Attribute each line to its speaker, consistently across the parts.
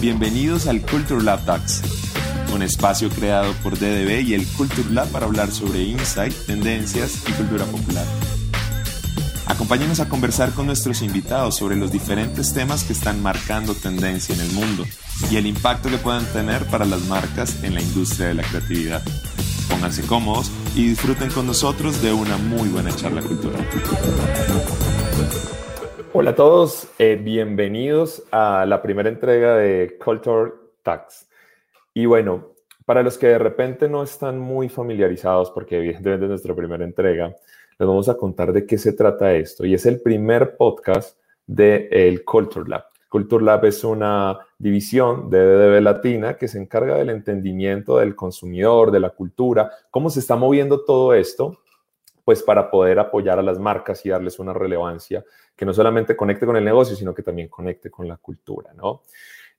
Speaker 1: Bienvenidos al Culture Lab Talks, un espacio creado por DDB y el Culture Lab para hablar sobre insight, tendencias y cultura popular. Acompáñenos a conversar con nuestros invitados sobre los diferentes temas que están marcando tendencia en el mundo y el impacto que puedan tener para las marcas en la industria de la creatividad. Pónganse cómodos y disfruten con nosotros de una muy buena charla cultural.
Speaker 2: Hola a todos, eh, bienvenidos a la primera entrega de Culture Tax. Y bueno, para los que de repente no están muy familiarizados, porque evidentemente es nuestra primera entrega, les vamos a contar de qué se trata esto. Y es el primer podcast del el Culture Lab. Culture Lab es una división de DDB Latina que se encarga del entendimiento del consumidor, de la cultura, cómo se está moviendo todo esto, pues para poder apoyar a las marcas y darles una relevancia que no solamente conecte con el negocio, sino que también conecte con la cultura, ¿no?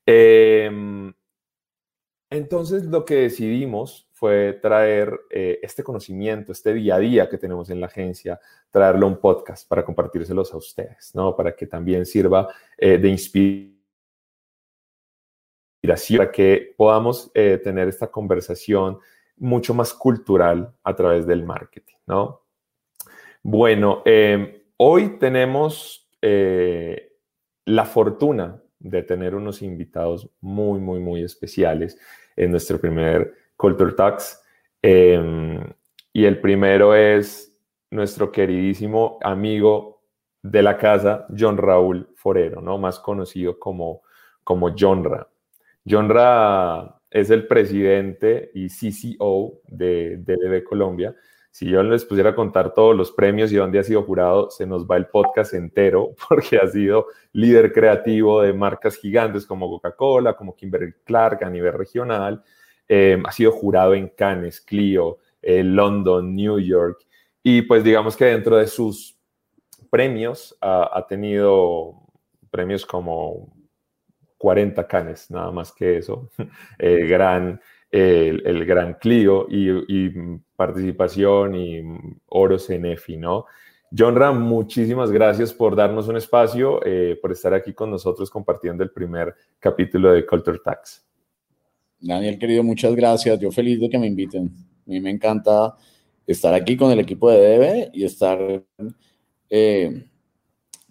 Speaker 2: Em, entonces, lo que decidimos fue traer eh, este conocimiento, este día a día que tenemos en la agencia, traerlo a un podcast para compartírselos a ustedes, ¿no? Para que también sirva eh, de inspiración, para que podamos eh, tener esta conversación mucho más cultural a través del marketing, ¿no? Bueno, em, Hoy tenemos eh, la fortuna de tener unos invitados muy, muy, muy especiales en nuestro primer Culture Talks. Em, y el primero es nuestro queridísimo amigo de la casa, John Raúl Forero, ¿no? más conocido como, como Johnra. Johnra es el presidente y CCO de DDB Colombia si yo les pusiera a contar todos los premios y dónde ha sido jurado, se nos va el podcast entero porque ha sido líder creativo de marcas gigantes como Coca-Cola, como Kimberly Clark a nivel regional. Em, ha sido jurado en Cannes, Clio, eh, London, New York. Y pues digamos que dentro de sus premios ha tenido premios como 40 Cannes, nada más que eso. Gran el, Gran Clio y, participación y oros en EFI, ¿no? John Ram, muchísimas gracias por darnos un espacio, eh, por estar aquí con nosotros compartiendo el primer capítulo de Culture Tax.
Speaker 3: Daniel, querido, muchas gracias. Yo feliz de que me inviten. A mí me encanta estar aquí con el equipo de DB y estar eh,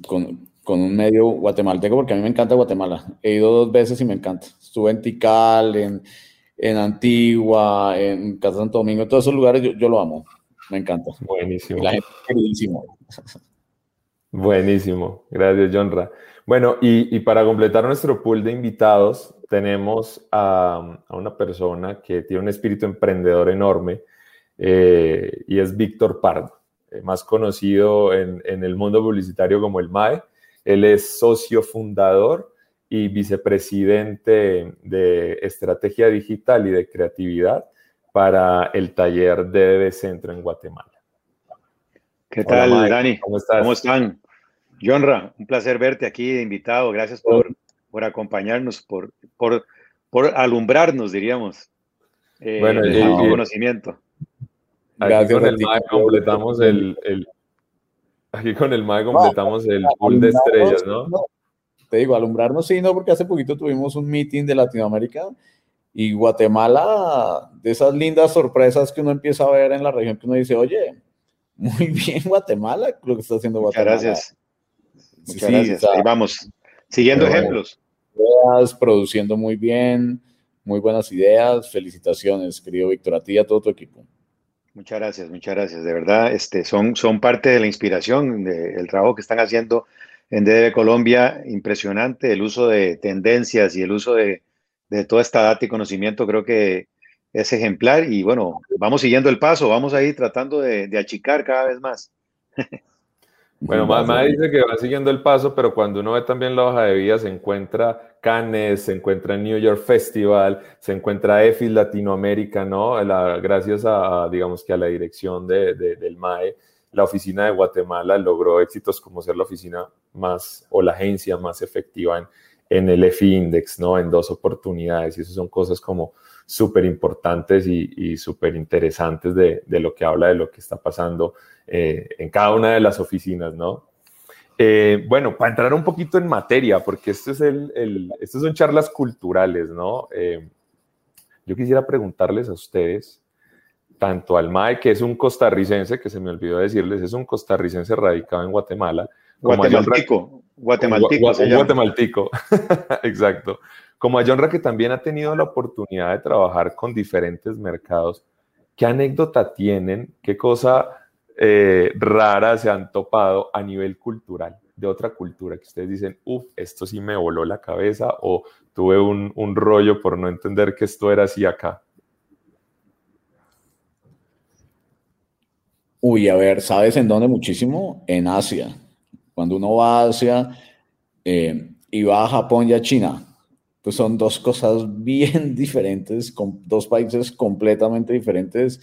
Speaker 3: con, con, un medio guatemalteco, porque a mí me encanta Guatemala. He ido dos veces y me encanta. Estuve en Tikal, en, en Antigua, en Casa Santo Domingo, en todos esos lugares yo, lo amo. Me encanta.
Speaker 2: Buenísimo.
Speaker 3: La gente es queridísimo.
Speaker 2: Buenísimo. Gracias, Jonra. Bueno, y, para completar nuestro pool de invitados, tenemos a, una persona que tiene un espíritu emprendedor enorme eh, y es Víctor Pardo, eh, más conocido en, en el mundo publicitario como el MAE. Él es socio fundador y vicepresidente de Estrategia Digital y de Creatividad para el taller de Centro en Guatemala.
Speaker 4: ¿Qué tal, Dani? ¿Cómo estás? ¿Cómo están? Jonra, un placer verte aquí invitado. Gracias por, por acompañarnos, por, por, por alumbrarnos, diríamos.
Speaker 2: Eh, bueno, el, conocimiento. Aquí con el MAE completamos el, el, aquí con el MAE completamos el pool de estrellas, ¿no?
Speaker 3: Te digo, alumbrarnos sí, no, porque hace poquito tuvimos un meeting de Latinoamérica y Guatemala, de esas lindas sorpresas que uno empieza a ver en la región, que uno dice, oye, muy bien Guatemala, lo que está haciendo Guatemala.
Speaker 4: Muchas gracias. Muchas gracias. Ahí vamos, siguiendo ejemplos.
Speaker 3: produciendo muy bien, muy buenas ideas. Felicitaciones, querido Víctor, a ti y a todo tu equipo.
Speaker 4: Muchas gracias, muchas gracias. De verdad, este, son, son parte de la inspiración del trabajo que están haciendo en DDB Colombia, impresionante el uso de tendencias y el uso de, toda esta data y conocimiento, creo que es ejemplar y bueno, vamos siguiendo el paso, vamos a ir tratando de, achicar cada vez más.
Speaker 2: Bueno, mamá dice que va siguiendo el paso, pero cuando uno ve también la hoja de vida, se encuentra Cannes, se encuentra New York Festival, se encuentra EFIS Latinoamérica, ¿no? gracias a, digamos que a la dirección de, del MAE, la oficina de Guatemala logró éxitos como ser la oficina más o la agencia más efectiva en, en el EFI Index, ¿no? En dos oportunidades. Y eso son cosas como súper importantes y, y súper interesantes de, de, lo que habla de lo que está pasando eh, en cada una de las oficinas, ¿no? Eh, bueno, para entrar un poquito en materia, porque esto es estos son charlas culturales, ¿no? Eh, yo quisiera preguntarles a ustedes, tanto al MAE, que es un costarricense, que se me olvidó decirles, es un costarricense radicado en Guatemala.
Speaker 4: Guatemaltico. Guatemaltico.
Speaker 2: guatemaltico, exacto. Como a John que también ha tenido la oportunidad de trabajar con diferentes mercados, ¿qué anécdota tienen? ¿Qué cosa eh, rara se han topado a nivel cultural, de otra cultura, que ustedes dicen, uff, esto sí me voló la cabeza o tuve un, un rollo por no entender que esto era así acá?
Speaker 3: Uy, a ver, ¿sabes en dónde muchísimo? En Asia. Cuando uno va a Asia eh, y va a Japón y a China, pues son dos cosas bien diferentes, con dos países completamente diferentes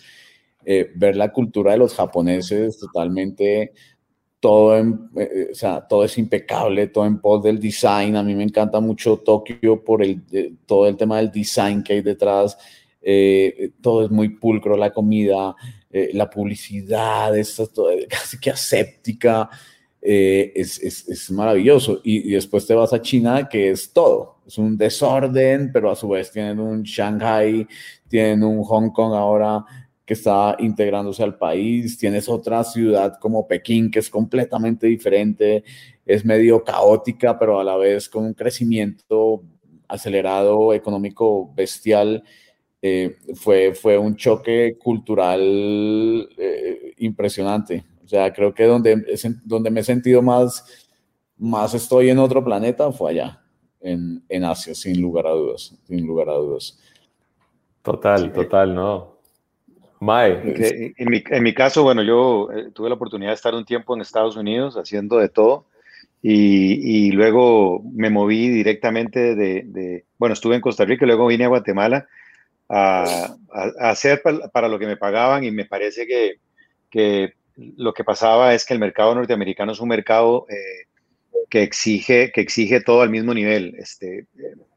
Speaker 3: eh, ver la cultura de los japoneses totalmente, todo, eh, o sea, todo es impecable, todo en pos del design. A mí me encanta mucho Tokio por el, todo el tema del design que hay detrás. Todo es muy pulcro, la comida, la publicidad, es casi que aséptica. Es, es, es, maravilloso. Y, y, después te vas a China, que es todo. Es un desorden, pero a su vez tienen un Shanghai, tienen un Hong Kong ahora que está integrándose al país, tienes otra ciudad como Pekín que es completamente diferente, es medio caótica, pero a la vez con un crecimiento acelerado económico bestial. Eh, fue, fue un choque cultural eh, impresionante. O sea, creo que donde, donde me he sentido más, más estoy en otro planeta fue allá, en, en Asia, sin lugar a dudas, sin lugar a dudas.
Speaker 2: Total, total, ¿no?
Speaker 4: Mae. En, mi, en mi caso, bueno, yo eh, tuve la oportunidad de estar un tiempo en Estados Unidos haciendo de todo y, y luego me moví directamente de, de, bueno, estuve en Costa Rica y luego vine a Guatemala a, hacer para, lo que me pagaban y me parece que, que, lo que pasaba es que el mercado norteamericano es un mercado eh, que, exige, que exige todo al mismo nivel. Este,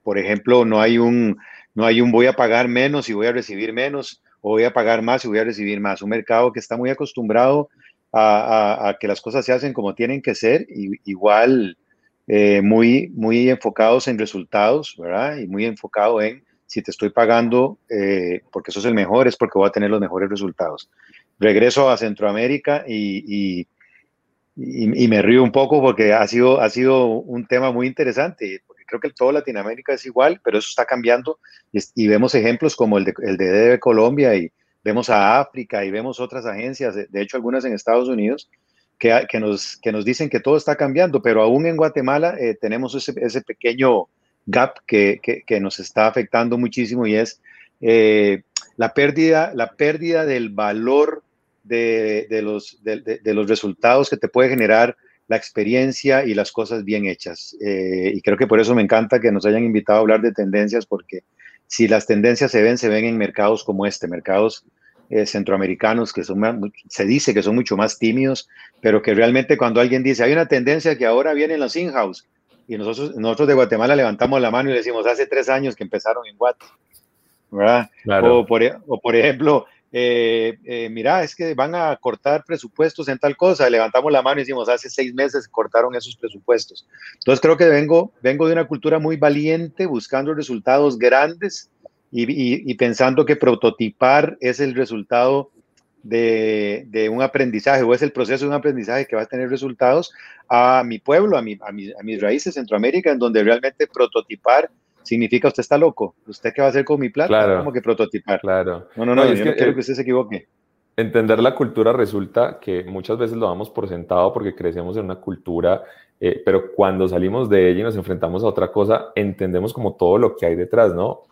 Speaker 4: por ejemplo, no hay un, no hay un voy a pagar menos y voy a recibir menos o voy a pagar más y voy a recibir más. Un mercado que está muy acostumbrado a, que las cosas se hacen como tienen que ser, igual eh, muy, muy enfocados en resultados, ¿verdad? Y muy enfocado en si te estoy pagando eh, porque sos el mejor, es porque voy a tener los mejores resultados. Regreso a Centroamérica y, y me río un poco porque ha sido, ha sido un tema muy interesante creo que todo Latinoamérica es igual, pero eso está cambiando y, vemos ejemplos como el de, Colombia y vemos a África y vemos otras agencias, de, hecho algunas en Estados Unidos, que, nos, que nos dicen que todo está cambiando, pero aún en Guatemala eh, tenemos ese, pequeño gap que, que, nos está afectando muchísimo y es eh, la, pérdida, la pérdida del valor de, de los, de, los resultados que te puede generar la experiencia y las cosas bien hechas. Eh, y creo que por eso me encanta que nos hayan invitado a hablar de tendencias, porque si las tendencias se ven, se ven en mercados como este, mercados eh, centroamericanos que son, se dice que son mucho más tímidos, pero que realmente cuando alguien dice, hay una tendencia que ahora vienen los in-house, y nosotros, nosotros de Guatemala levantamos la mano y le decimos, hace tres años que empezaron en Guate, ¿verdad? O, por, o por ejemplo, eh, eh, mira, es que van a cortar presupuestos en tal cosa, levantamos la mano y decimos, hace seis meses cortaron esos presupuestos. Entonces creo que vengo, vengo de una cultura muy valiente, buscando resultados grandes y, pensando que prototipar es el resultado de, un aprendizaje o es el proceso de un aprendizaje que va a tener resultados a mi pueblo, a, mi, a, a mis raíces Centroamérica, en donde realmente prototipar significa usted está loco. ¿Usted qué va a hacer con mi plata? Claro, como que prototipar.
Speaker 2: Claro.
Speaker 4: No, no, no, yo no quiero que usted se equivoque.
Speaker 2: Entender la cultura resulta que muchas veces lo damos por sentado porque crecemos en una cultura, eh, pero cuando salimos de ella y nos enfrentamos a otra cosa, entendemos como todo lo que hay detrás, ¿no?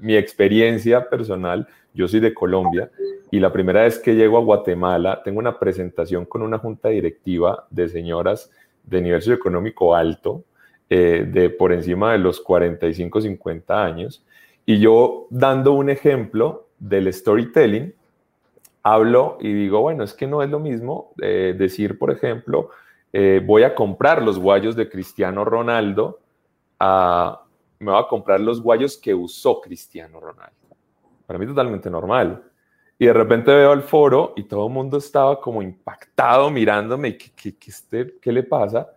Speaker 2: Mi experiencia personal, yo soy de Colombia y la primera vez que llego a Guatemala, tengo una presentación con una junta directiva de señoras de nivel socioeconómico alto, eh, de por encima de los 45, 50 años. Y yo dando un ejemplo del storytelling, hablo y digo, bueno, es que no es lo mismo eh, decir, por ejemplo, eh, voy a comprar los guayos de Cristiano Ronaldo, a, me voy a comprar los guayos que usó Cristiano Ronaldo. Para mí totalmente normal. Y de repente veo al foro y todo el mundo estaba como impactado mirándome, ¿qué, qué, qué, este, ¿qué le pasa?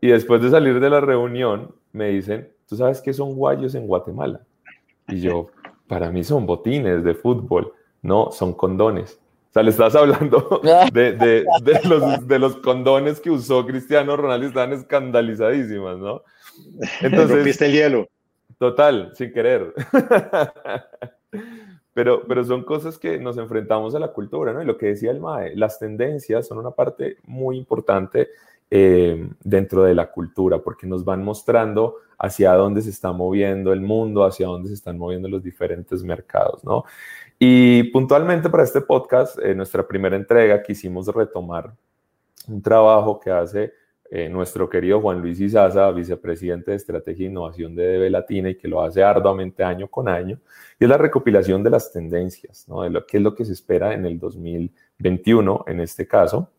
Speaker 2: Y después de salir de la reunión, me dicen, ¿tú sabes qué son guayos en Guatemala? Y yo, para mí son botines de fútbol, no, son condones. O sea, le estás hablando de, de, de, los, de los condones que usó Cristiano Ronaldo y están escandalizadísimas, ¿no?
Speaker 4: Entonces, Rompiste el hielo.
Speaker 2: Total, sin querer. Pero, pero son cosas que nos enfrentamos a la cultura, ¿no? Y lo que decía el MAE, las tendencias son una parte muy importante eh, dentro de la cultura, porque nos van mostrando hacia dónde se está moviendo el mundo, hacia dónde se están moviendo los diferentes mercados, ¿no? Y puntualmente para este podcast, en nuestra primera entrega, quisimos retomar un trabajo que hace eh, nuestro querido Juan Luis Izaza, vicepresidente de Estrategia e Innovación de DB Latina y que lo hace arduamente año con año, y es la recopilación de las tendencias, ¿no? de lo que es lo que se espera en el 2021 en este caso,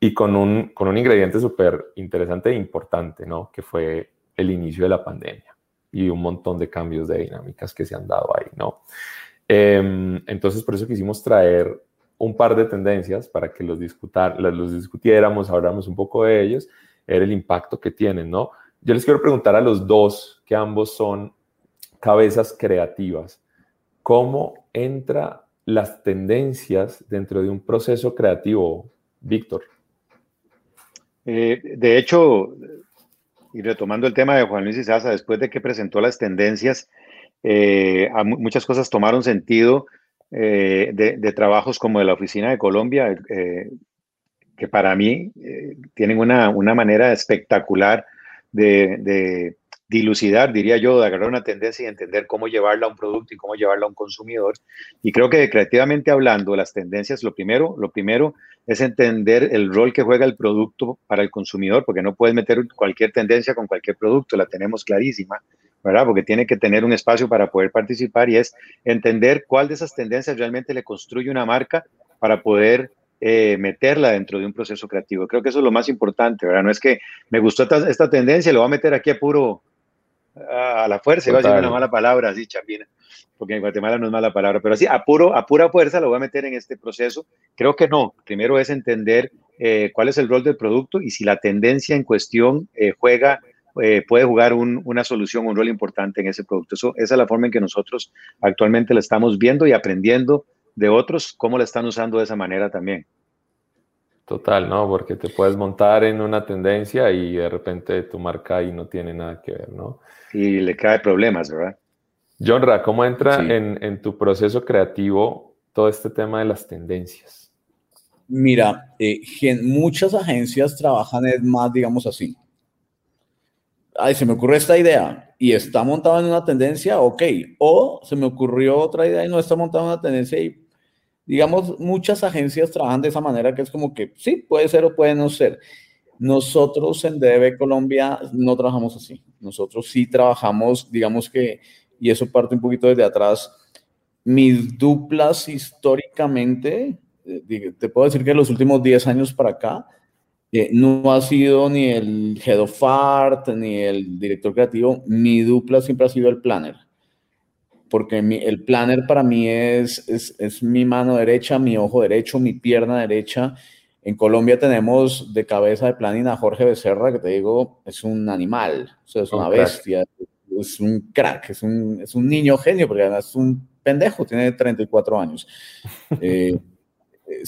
Speaker 2: y con un, con un ingrediente súper interesante e importante, ¿no? que fue el inicio de la pandemia y un montón de cambios de dinámicas que se han dado ahí. ¿no? Eh, entonces, por eso quisimos traer un par de tendencias para que los, discutar, los discutiéramos, habláramos un poco de ellos, era el impacto que tienen, ¿no? Yo les quiero preguntar a los dos, que ambos son cabezas creativas, ¿cómo entra las tendencias dentro de un proceso creativo, Víctor?
Speaker 4: Eh, de hecho, y retomando el tema de Juan Luis Izaza, después de que presentó las tendencias, eh, muchas cosas tomaron sentido eh, de, trabajos como de la Oficina de Colombia, eh, que para mí tienen una, una, manera espectacular de, dilucidar, diría yo, de agarrar una tendencia y entender cómo llevarla a un producto y cómo llevarla a un consumidor. Y creo que creativamente hablando, las tendencias, lo primero, lo primero es entender el rol que juega el producto para el consumidor, porque no puedes meter cualquier tendencia con cualquier producto, la tenemos clarísima. ¿Verdad? Porque tiene que tener un espacio para poder participar y es entender cuál de esas tendencias realmente le construye una marca para poder eh, meterla dentro de un proceso creativo. Creo que eso es lo más importante, ¿verdad? No es que me gustó esta, esta tendencia, lo voy a meter aquí a puro, a la fuerza, iba a decir una mala palabra, así, chapina, porque en Guatemala no es mala palabra, pero así, a, puro, a pura fuerza lo voy a meter en este proceso. Creo que no. Primero es entender eh, cuál es el rol del producto y si la tendencia en cuestión eh, juega eh, puede jugar una solución, un rol importante en ese producto. Eso, esa es la forma en que nosotros actualmente la estamos viendo y aprendiendo de otros cómo la están usando de esa manera también.
Speaker 2: Total, ¿no? Porque te puedes montar en una tendencia y de repente tu marca ahí no tiene nada que ver, ¿no?
Speaker 4: Y le cae problemas, ¿verdad?
Speaker 2: Jonra, ¿cómo entra en, en, tu proceso creativo todo este tema de las tendencias?
Speaker 3: Mira, eh, muchas agencias trabajan más, digamos así, ay, se me ocurrió esta idea y está montado en una tendencia, ok. O se me ocurrió otra idea y no está montado en una tendencia y, digamos, muchas agencias trabajan de esa manera que es como que sí, puede ser o puede no ser. Nosotros en DB Colombia no trabajamos así. Nosotros sí trabajamos, digamos que, y eso parte un poquito desde atrás, mis duplas históricamente, eh, te puedo decir que los últimos 10 años para acá, eh, no ha sido ni el head of art ni el director creativo, mi dupla siempre ha sido el planner. Porque el planner para mí es, es, mi mano derecha, mi ojo derecho, mi pierna derecha. En Colombia tenemos de cabeza de planning a Jorge Becerra, que te digo, es un animal, o sea, es una bestia, es un crack, es un, es un niño genio, porque además es un pendejo, tiene 34 años. Eh,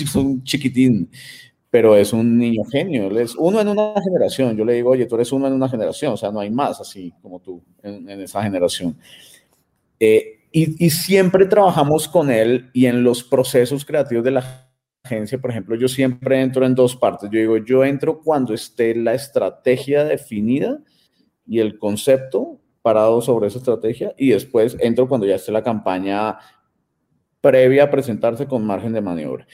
Speaker 3: es un chiquitín pero es un niño genio, es uno en una generación. Yo le digo, oye, tú eres uno en una generación, o sea, no hay más así como tú en, esa generación. Eh, y, y, siempre trabajamos con él y en los procesos creativos de la agencia, por ejemplo, yo siempre entro en dos partes. Yo digo, yo entro cuando esté la estrategia definida y el concepto parado sobre esa estrategia y después entro cuando ya esté la campaña previa a presentarse con margen de maniobra.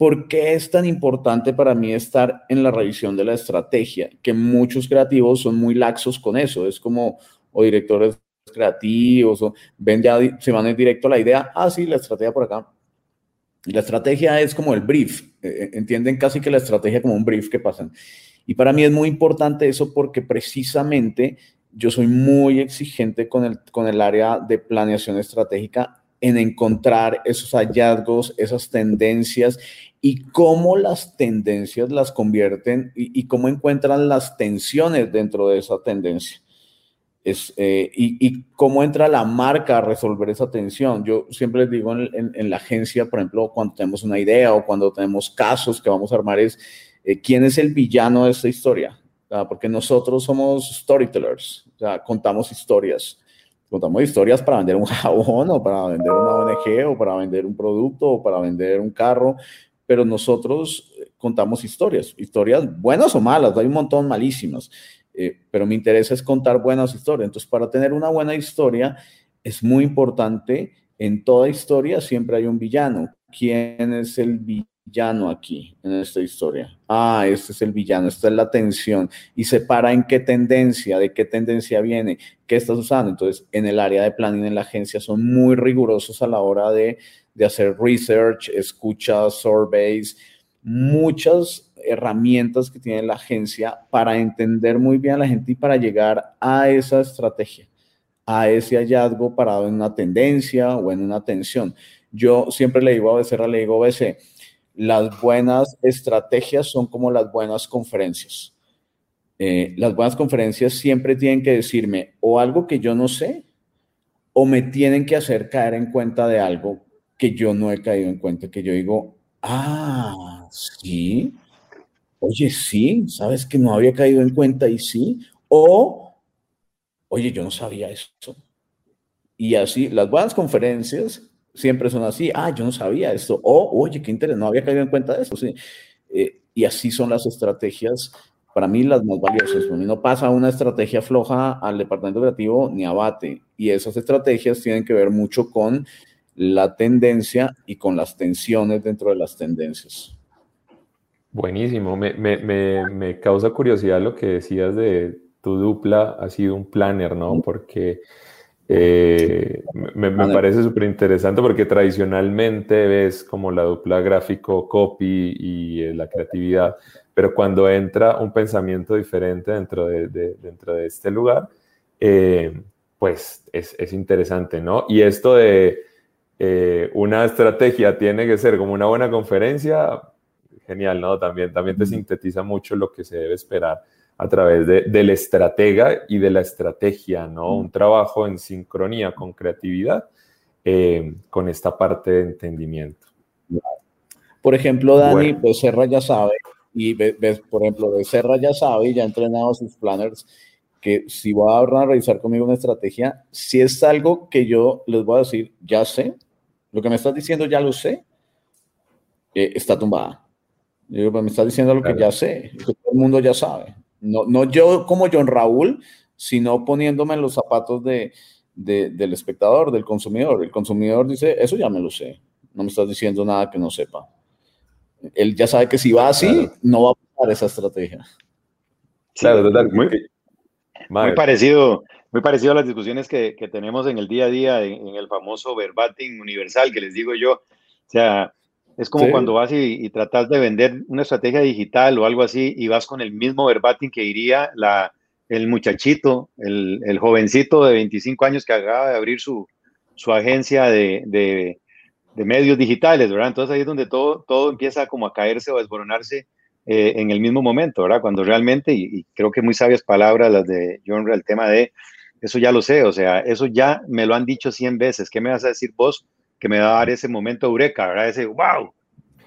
Speaker 3: ¿Por qué es tan importante para mí estar en la revisión de la estrategia? Que muchos creativos son muy laxos con eso. Es como, o directores creativos, o ven ya, se van directo a la idea, ah, sí, la estrategia por acá. La estrategia es como el brief, eh, eh, entienden casi que la estrategia como un brief que pasan. Y para mí es muy importante eso porque precisamente yo soy muy exigente con el, con el área de planeación estratégica en encontrar esos hallazgos, esas tendencias y cómo las tendencias las convierten y, cómo encuentran las tensiones dentro de esa tendencia. Es, eh, y, cómo entra la marca a resolver esa tensión. Yo siempre les digo en, la agencia, por ejemplo, cuando tenemos una idea o cuando tenemos casos que vamos a armar, es eh, quién es el villano de esta historia. Porque nosotros somos storytellers, o sea, contamos historias contamos historias para vender un jabón o para vender una ONG o para vender un producto o para vender un carro, pero nosotros eh, contamos historias, historias buenas o malas, hay un montón malísimas, eh, pero mi interés es contar buenas historias. Entonces, para tener una buena historia es muy importante, en toda historia siempre hay un villano. ¿Quién es el villano? Villano aquí en esta historia. Ah, este es el villano, esta es la tensión. Y se para en qué tendencia, de qué tendencia viene, qué estás usando. Entonces, en el área de planning en la agencia son muy rigurosos a la hora de, de hacer research, escuchas, surveys, muchas herramientas que tiene la agencia para entender muy bien a la gente y para llegar a esa estrategia, a ese hallazgo parado en una tendencia o en una tensión. Yo siempre le digo a Becerra, le digo, BC, las buenas estrategias son como las buenas conferencias. Eh, las buenas conferencias siempre tienen que decirme o algo que yo no sé o me tienen que hacer caer en cuenta de algo que yo no he caído en cuenta, que yo digo, ah, sí, oye, sí, sabes que no había caído en cuenta y sí, o, oye, yo no sabía eso. Y así, las buenas conferencias siempre son así, ah, yo no sabía esto, o, oye, qué interés, no había caído en cuenta de eso, sí. Eh, y así son las estrategias, para mí las más valiosas. Para mí no pasa una estrategia floja al departamento creativo ni abate. Y esas estrategias tienen que ver mucho con la tendencia y con las tensiones dentro de las tendencias.
Speaker 2: Buenísimo, me, me, me, me causa curiosidad lo que decías de tu dupla ha sido un planner, ¿no? Porque eh, me, parece súper interesante porque tradicionalmente ves como la dupla gráfico copy y eh, la creatividad, pero cuando entra un pensamiento diferente dentro de, dentro de este lugar, eh, pues es, es, interesante, ¿no? Y esto de una estrategia tiene que ser como una buena conferencia, genial, ¿no? También, también te sintetiza mucho lo que se debe esperar a través de, del estratega y de la estrategia, ¿no? Un trabajo en sincronía con creatividad, eh, con esta parte de entendimiento.
Speaker 3: Por ejemplo, Dani Becerra ya sabe, y ves, por ejemplo, Becerra ya sabe y ya ha entrenado sus planners, que si va a revisar conmigo una estrategia, si es algo que yo les voy a decir, ya sé, lo que me estás diciendo ya lo sé, eh, está tumbada. Yo, pues, me estás diciendo lo que ya sé, que todo el mundo ya sabe. No, no yo como John Raúl, sino poniéndome en los zapatos de, del espectador, del consumidor. El consumidor dice, eso ya me lo sé, no me estás diciendo nada que no sepa. Él ya sabe que si va así, no va a pasar esa estrategia.
Speaker 4: claro, muy, muy, parecido, muy parecido a las discusiones que, tenemos en el día a día, en, en, el famoso verbatim universal que les digo yo. O sea, es como cuando vas y, tratas de vender una estrategia digital o algo así y vas con el mismo verbatim que iría la, el muchachito, el, el, jovencito de 25 años que acaba de abrir su, su agencia de, de, de, medios digitales, ¿verdad? Entonces ahí es donde todo, todo empieza como a caerse o a desboronarse eh, en el mismo momento, ¿verdad? Cuando realmente, y, creo que muy sabias palabras las de John, el tema de, eso ya lo sé, o sea, eso ya me lo han dicho 100 veces, ¿qué me vas a decir vos? Que me va a dar ese momento eureka, ¿verdad? Ese wow,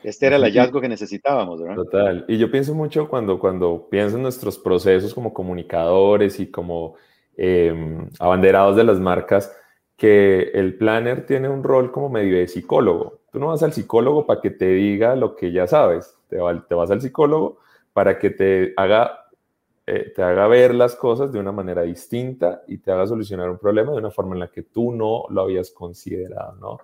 Speaker 4: este era el hallazgo que necesitábamos, ¿verdad?
Speaker 2: Total. Y yo pienso mucho cuando, cuando pienso en nuestros procesos como comunicadores y como em, abanderados de las marcas, que el planner tiene un rol como medio de psicólogo. Tú no vas al psicólogo para que te diga lo que ya sabes, te, te vas al psicólogo para que te haga, eh, te haga ver las cosas de una manera distinta y te haga solucionar un problema de una forma en la que tú no lo habías considerado, ¿no?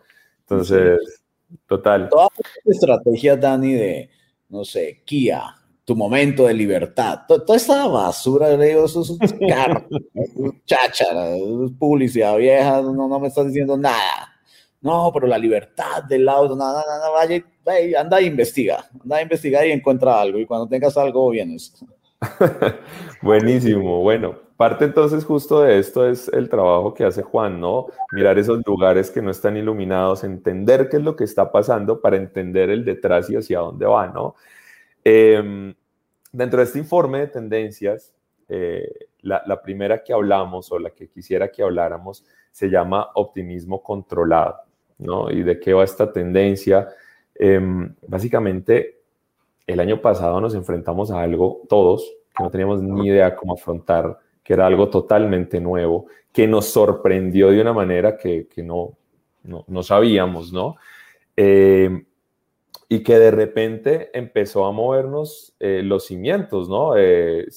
Speaker 2: Entonces, total.
Speaker 3: Todas las estrategias, Dani, de, no sé, Kia, tu momento de libertad, toda esta basura, de digo, eso es un carro, cháchara, publicidad vieja, no, no me estás diciendo nada. No, pero la libertad del auto, nada, nada, vaya, anda e investiga, anda a investigar y encuentra algo, y cuando tengas algo, vienes.
Speaker 2: Buenísimo. Bueno, parte entonces justo de esto es el trabajo que hace Juan, ¿no? Mirar esos lugares que no están iluminados, entender qué es lo que está pasando para entender el detrás y hacia dónde va, ¿no? Em, dentro de este informe de tendencias, eh, la, primera que hablamos o la que quisiera que habláramos se llama optimismo controlado, ¿no? ¿Y de qué va esta tendencia? Em, básicamente, el año pasado nos enfrentamos a algo, todos, que no teníamos ni idea cómo afrontar, que era algo totalmente nuevo, que nos sorprendió de una manera que, no, no, sabíamos, ¿no? Em, y que de repente empezó a movernos eh, los cimientos, ¿no? Eh,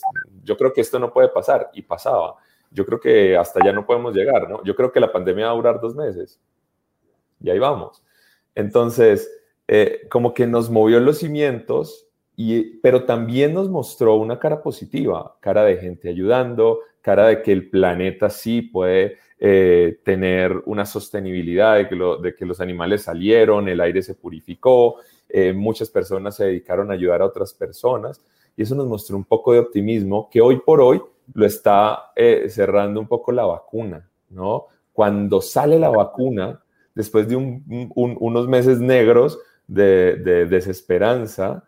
Speaker 2: yo creo que esto no puede pasar y pasaba. Yo creo que hasta allá no podemos llegar, ¿no? Yo creo que la pandemia va a durar dos meses y ahí vamos. Entonces, eh, como que nos movió los cimientos, y, pero también nos mostró una cara positiva, cara de gente ayudando, cara de que el planeta sí puede tener una sostenibilidad, de que, de que los animales salieron, el aire se purificó, eh, muchas personas se dedicaron a ayudar a otras personas y eso nos mostró un poco de optimismo que hoy por hoy lo está eh, cerrando un poco la vacuna, ¿no? Cuando sale la vacuna, después de unos meses negros de, desesperanza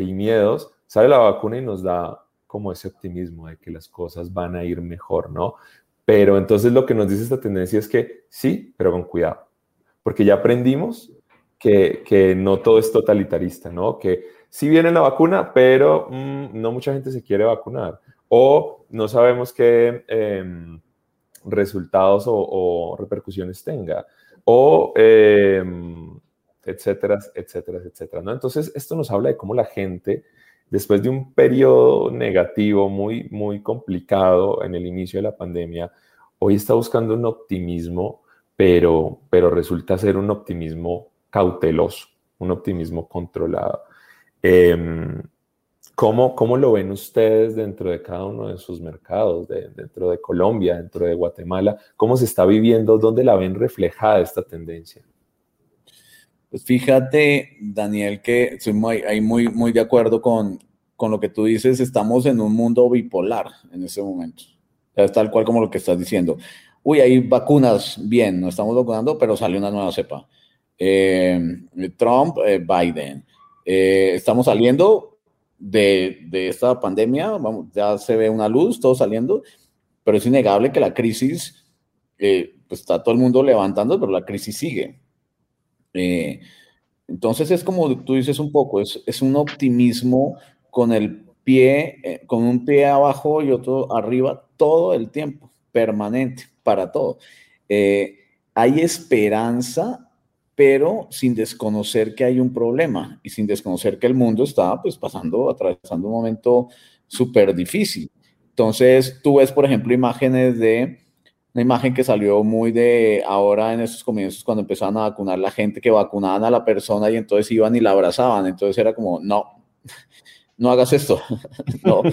Speaker 2: y miedos, sale la vacuna y nos da como ese optimismo de que las cosas van a ir mejor, ¿no? Pero entonces lo que nos dice esta tendencia es que sí, pero con cuidado, porque ya aprendimos que, no todo es totalitarista, ¿no? Que sí viene la vacuna, pero mm, no mucha gente se quiere vacunar. O no sabemos qué em, resultados o, repercusiones tenga. O, em, etcétera, etcétera, etcétera, ¿no? Entonces, esto nos habla de cómo la gente, después de un periodo negativo muy, muy complicado en el inicio de la pandemia, hoy está buscando un optimismo, pero, pero resulta ser un optimismo cauteloso, un optimismo controlado. Em, ¿cómo, ¿cómo, lo ven ustedes dentro de cada uno de sus mercados, dentro de Colombia, dentro de Guatemala? ¿Cómo se está viviendo? ¿Dónde la ven reflejada esta tendencia?
Speaker 3: Pues fíjate, Daniel, que estoy muy, ahí muy, muy de acuerdo con, con lo que tú dices. Estamos en un mundo bipolar en ese momento. Es tal cual como lo que estás diciendo. Uy, hay vacunas, bien, no estamos vacunando, pero sale una nueva cepa. Eh, Trump, eh, Biden. Eh, estamos saliendo de, de, esta pandemia, vamos, ya se ve una luz, todo saliendo, pero es innegable que la crisis, pues está todo el mundo levantando, pero la crisis sigue. Entonces es como tú dices un poco, es, es un optimismo con el pie, con un pie abajo y otro arriba todo el tiempo, permanente, para todo. hay esperanza pero sin desconocer que hay un problema y sin desconocer que el mundo está pues pasando, atravesando un momento súper difícil. Entonces, tú ves, por ejemplo, imágenes de una imagen que salió muy de ahora en estos comienzos cuando empezaban a vacunar la gente que vacunaban a la persona y entonces iban y la abrazaban. Entonces era como, no, no hagas esto. no.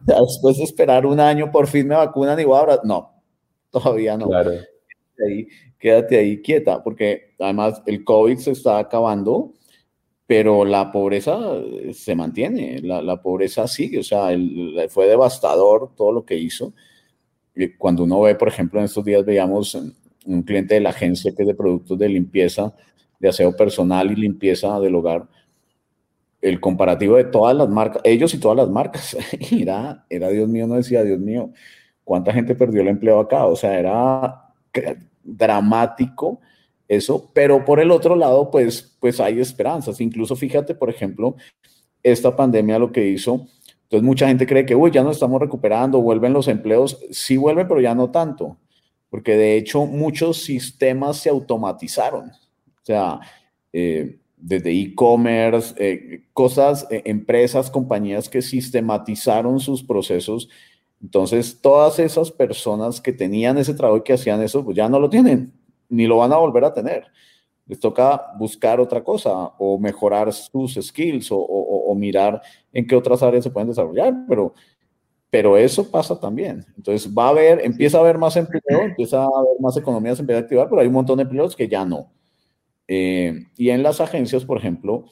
Speaker 3: Después de esperar un año, por fin me vacunan y voy a abrazar. No, todavía no. Claro ahí, quédate ahí quieta, porque además el COVID se está acabando, pero la pobreza eh, se mantiene, la, la pobreza sigue, o sea, fue devastador todo lo que hizo. Cuando uno ve, por ejemplo, en estos días veíamos un cliente de la agencia que es de productos de limpieza, de aseo personal y limpieza del hogar, el comparativo de todas las marcas, ellos y todas las marcas, era, era Dios mío, no decía, Dios mío, ¿cuánta gente perdió el empleo acá? O sea, era dramático eso, pero por el otro lado, pues, pues hay esperanzas. Incluso fíjate, por ejemplo, esta pandemia lo que hizo, entonces mucha gente cree que, uy, ya nos estamos recuperando, vuelven los empleos, sí vuelven, pero ya no tanto, porque de hecho muchos sistemas se automatizaron, o sea, eh, desde e-commerce, eh, cosas, eh, empresas, compañías que sistematizaron sus procesos. Entonces, todas esas personas que tenían ese trabajo y que hacían eso, pues ya no lo tienen, ni lo van a volver a tener. Les toca buscar otra cosa o mejorar sus skills o, mirar en qué otras áreas se pueden desarrollar, pero, pero eso pasa también. Entonces, va a haber, empieza a haber más empleo, empieza a haber más economía, se empieza a activar, pero hay un montón de empleos que ya no. Eh, y en las agencias, por ejemplo,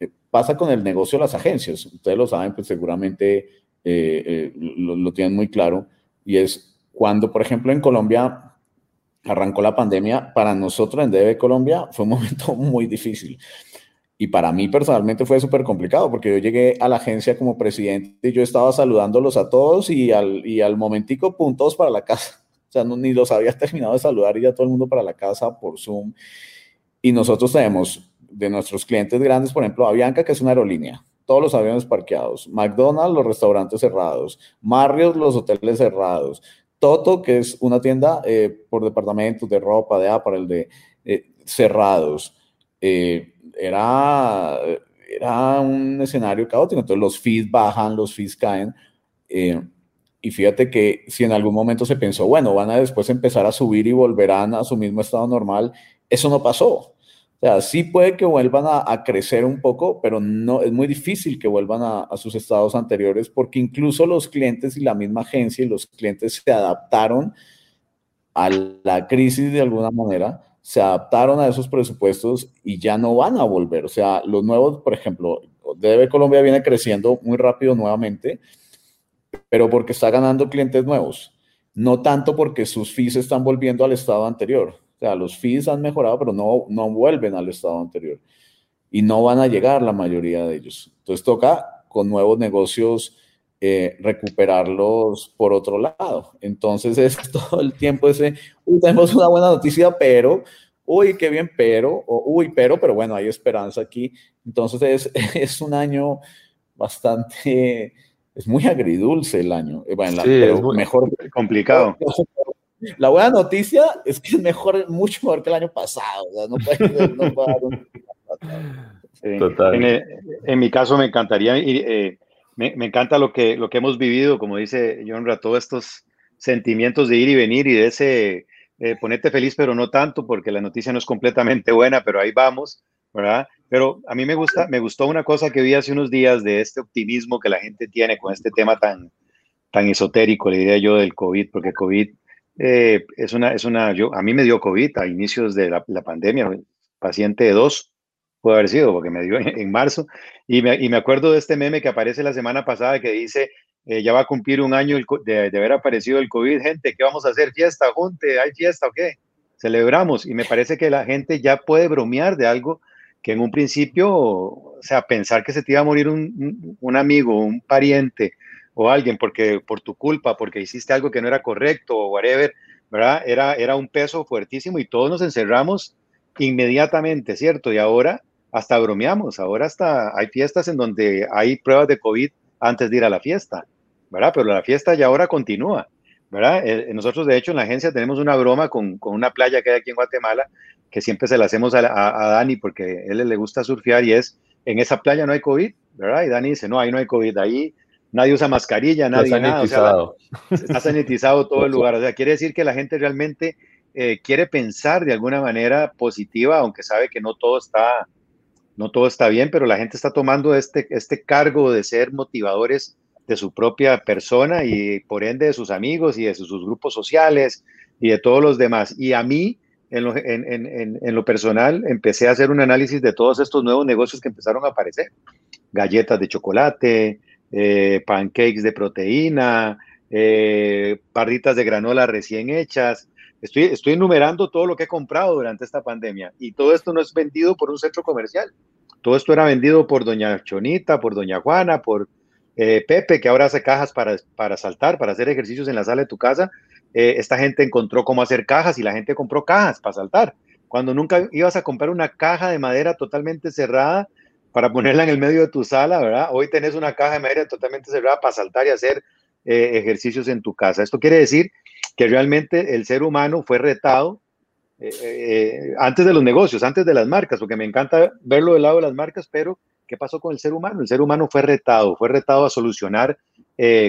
Speaker 3: eh, pasa con el negocio de las agencias. Ustedes lo saben, pues seguramente eh, lo, lo tienen muy claro. Y es cuando, por ejemplo, en Colombia arrancó la pandemia, para nosotros en DB Colombia fue un momento muy difícil. Y para mí personalmente fue súper complicado porque yo llegué a la agencia como presidente y yo estaba saludándolos a todos y al, y al momentico, puntos para la casa. O sea, ni los había terminado de saludar y ya todo el mundo para la casa por Zoom. Y nosotros tenemos de nuestros clientes grandes, por ejemplo, Avianca, que es una aerolínea, todos los aviones parqueados, McDonald's, los restaurantes cerrados, Marriott, los hoteles cerrados, Toto, que es una tienda eh, por departamentos de ropa, de apparel, de eh, cerrados. Eh, era, era un escenario caótico. Entonces los fees bajan, los fees caen. Y fíjate que si en algún momento se pensó, bueno, van a después empezar a subir y volverán a su mismo estado normal, eso no pasó. O sea, sí puede que vuelvan a, crecer un poco, pero no es muy difícil que vuelvan a, a, sus estados anteriores porque incluso los clientes y la misma agencia y los clientes se adaptaron a la crisis de alguna manera se adaptaron a esos presupuestos y ya no van a volver. O sea, los nuevos, por ejemplo, DB Colombia viene creciendo muy rápido nuevamente, pero porque está ganando clientes nuevos, no tanto porque sus fees están volviendo al estado anterior. O sea, los fees han mejorado, pero no, no vuelven al estado anterior. Y no van a llegar la mayoría de ellos. Entonces toca con nuevos negocios eh, recuperarlos por otro lado. Entonces es todo el tiempo ese, uy, tenemos una buena noticia, pero, uy, qué bien, pero, uy, pero, pero bueno, hay esperanza aquí. Entonces es, es un año bastante, es muy agridulce el año.
Speaker 4: Eh, es mejor complicado.
Speaker 3: La buena noticia es que es mejor, mucho mejor que el año pasado. no puede, no
Speaker 4: En, en, mi caso me encantaría ir, eh, me, encanta lo que, lo que hemos vivido, como dice John todos estos sentimientos de ir y venir y de ese eh, ponerte feliz, pero no tanto, porque la noticia no es completamente buena, pero ahí vamos, ¿verdad? Pero a mí me gusta, me gustó una cosa que vi hace unos días de este optimismo que la gente tiene con este tema tan, tan esotérico, le diría yo, del COVID, porque COVID eh, es una, es una, yo, a mí me dio COVID a inicios de la, pandemia, paciente de dos, puede haber sido, porque me dio en, marzo. Y me, y me, acuerdo de este meme que aparece la semana pasada que dice, eh, ya va a cumplir un año de, de, haber aparecido el COVID, gente, ¿qué vamos a hacer? ¿Fiesta, junte? ¿Hay fiesta o qué? Celebramos. Y me parece que la gente ya puede bromear de algo que en un principio, o sea, pensar que se te iba a morir un, un amigo, un pariente o alguien porque por tu culpa, porque hiciste algo que no era correcto o whatever, ¿verdad? Era, era un peso fuertísimo y todos nos encerramos inmediatamente, ¿cierto? Y ahora hasta bromeamos, ahora hasta hay fiestas en donde hay pruebas de COVID antes de ir a la fiesta, ¿verdad? Pero la fiesta ya ahora continúa, ¿verdad? Eh, nosotros, de hecho, en la agencia tenemos una broma con, con, una playa que hay aquí en Guatemala, que siempre se la hacemos a, a, Dani porque a él le gusta surfear y es, en esa playa no hay COVID, ¿verdad? Y Dani dice, no, ahí no hay COVID, ahí nadie usa mascarilla, nadie está sanitizado. Nada, está sanitizado todo el lugar, o sea, quiere decir que la gente realmente eh, quiere pensar de alguna manera positiva, aunque sabe que no todo está no todo está bien, pero la gente está tomando este, este cargo de ser motivadores de su propia persona y por ende de sus amigos y de sus, grupos sociales y de todos los demás. Y a mí, en lo, en, en, lo, personal, empecé a hacer un análisis de todos estos nuevos negocios que empezaron a aparecer. Galletas de chocolate, eh, pancakes de proteína, eh, barritas de granola recién hechas, Estoy, enumerando todo lo que he comprado durante esta pandemia y todo esto no es vendido por un centro comercial. Todo esto era vendido por doña Chonita, por doña Juana, por eh, Pepe, que ahora hace cajas para, para saltar, para hacer ejercicios en la sala de tu casa. Eh, esta gente encontró cómo hacer cajas y la gente compró cajas para saltar. Cuando nunca ibas a comprar una caja de madera totalmente cerrada para ponerla en el medio de tu sala, ¿verdad? Hoy tenés una caja de madera totalmente cerrada para saltar y hacer eh, ejercicios en tu casa. Esto quiere decir que realmente el ser humano fue retado eh, eh, antes de los negocios, antes de las marcas, porque me encanta verlo del lado de las marcas, pero ¿qué pasó con el ser humano? El ser humano fue retado, fue retado a solucionar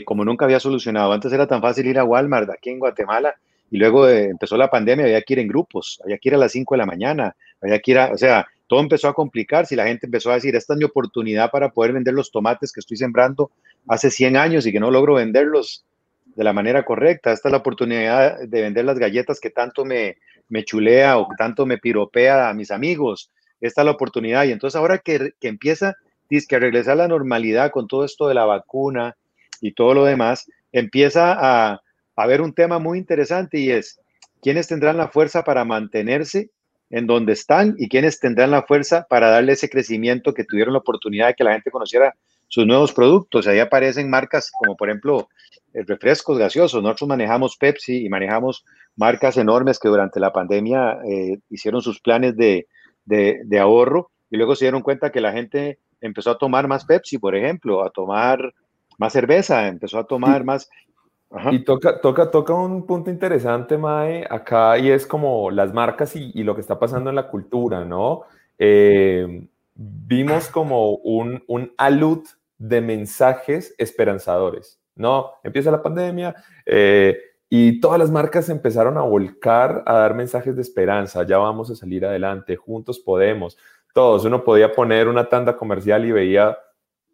Speaker 4: como nunca había solucionado. Antes era tan fácil ir a Walmart aquí en Guatemala y luego empezó la pandemia, había que ir en grupos, había que ir a las 5 de la mañana, había que ir a, o sea, todo empezó a complicarse y la gente empezó a decir, esta es mi oportunidad para poder vender los tomates que estoy sembrando hace 100 años y que no logro venderlos de la manera correcta. Esta es la oportunidad de vender las galletas que tanto me, chulea o tanto me piropea a mis amigos. esta es la oportunidad. Y entonces ahora que, que empieza que a regresar a la normalidad con todo esto de la vacuna y todo lo demás, empieza a, a haber un tema muy interesante y es, ¿quiénes tendrán la fuerza para mantenerse en donde están y quiénes tendrán la fuerza para darle ese crecimiento que tuvieron la oportunidad de que la gente conociera sus nuevos productos. Ahí aparecen marcas como por ejemplo eh, refrescos gaseosos. Nosotros manejamos Pepsi y manejamos marcas enormes que durante la pandemia eh, hicieron sus planes de, de, ahorro y luego se dieron cuenta que la gente empezó a tomar más Pepsi, por ejemplo, a tomar más cerveza, empezó a tomar más.
Speaker 2: Y toca, toca, toca un punto interesante, Mae, acá, y es como las marcas y, lo que está pasando en la cultura, ¿no? Eh, vimos como un, un alud de mensajes esperanzadores, ¿no? Empieza la pandemia eh, y todas las marcas empezaron a volcar a dar mensajes de esperanza, ya vamos a salir adelante, juntos podemos, todos, uno podía poner una tanda comercial y veía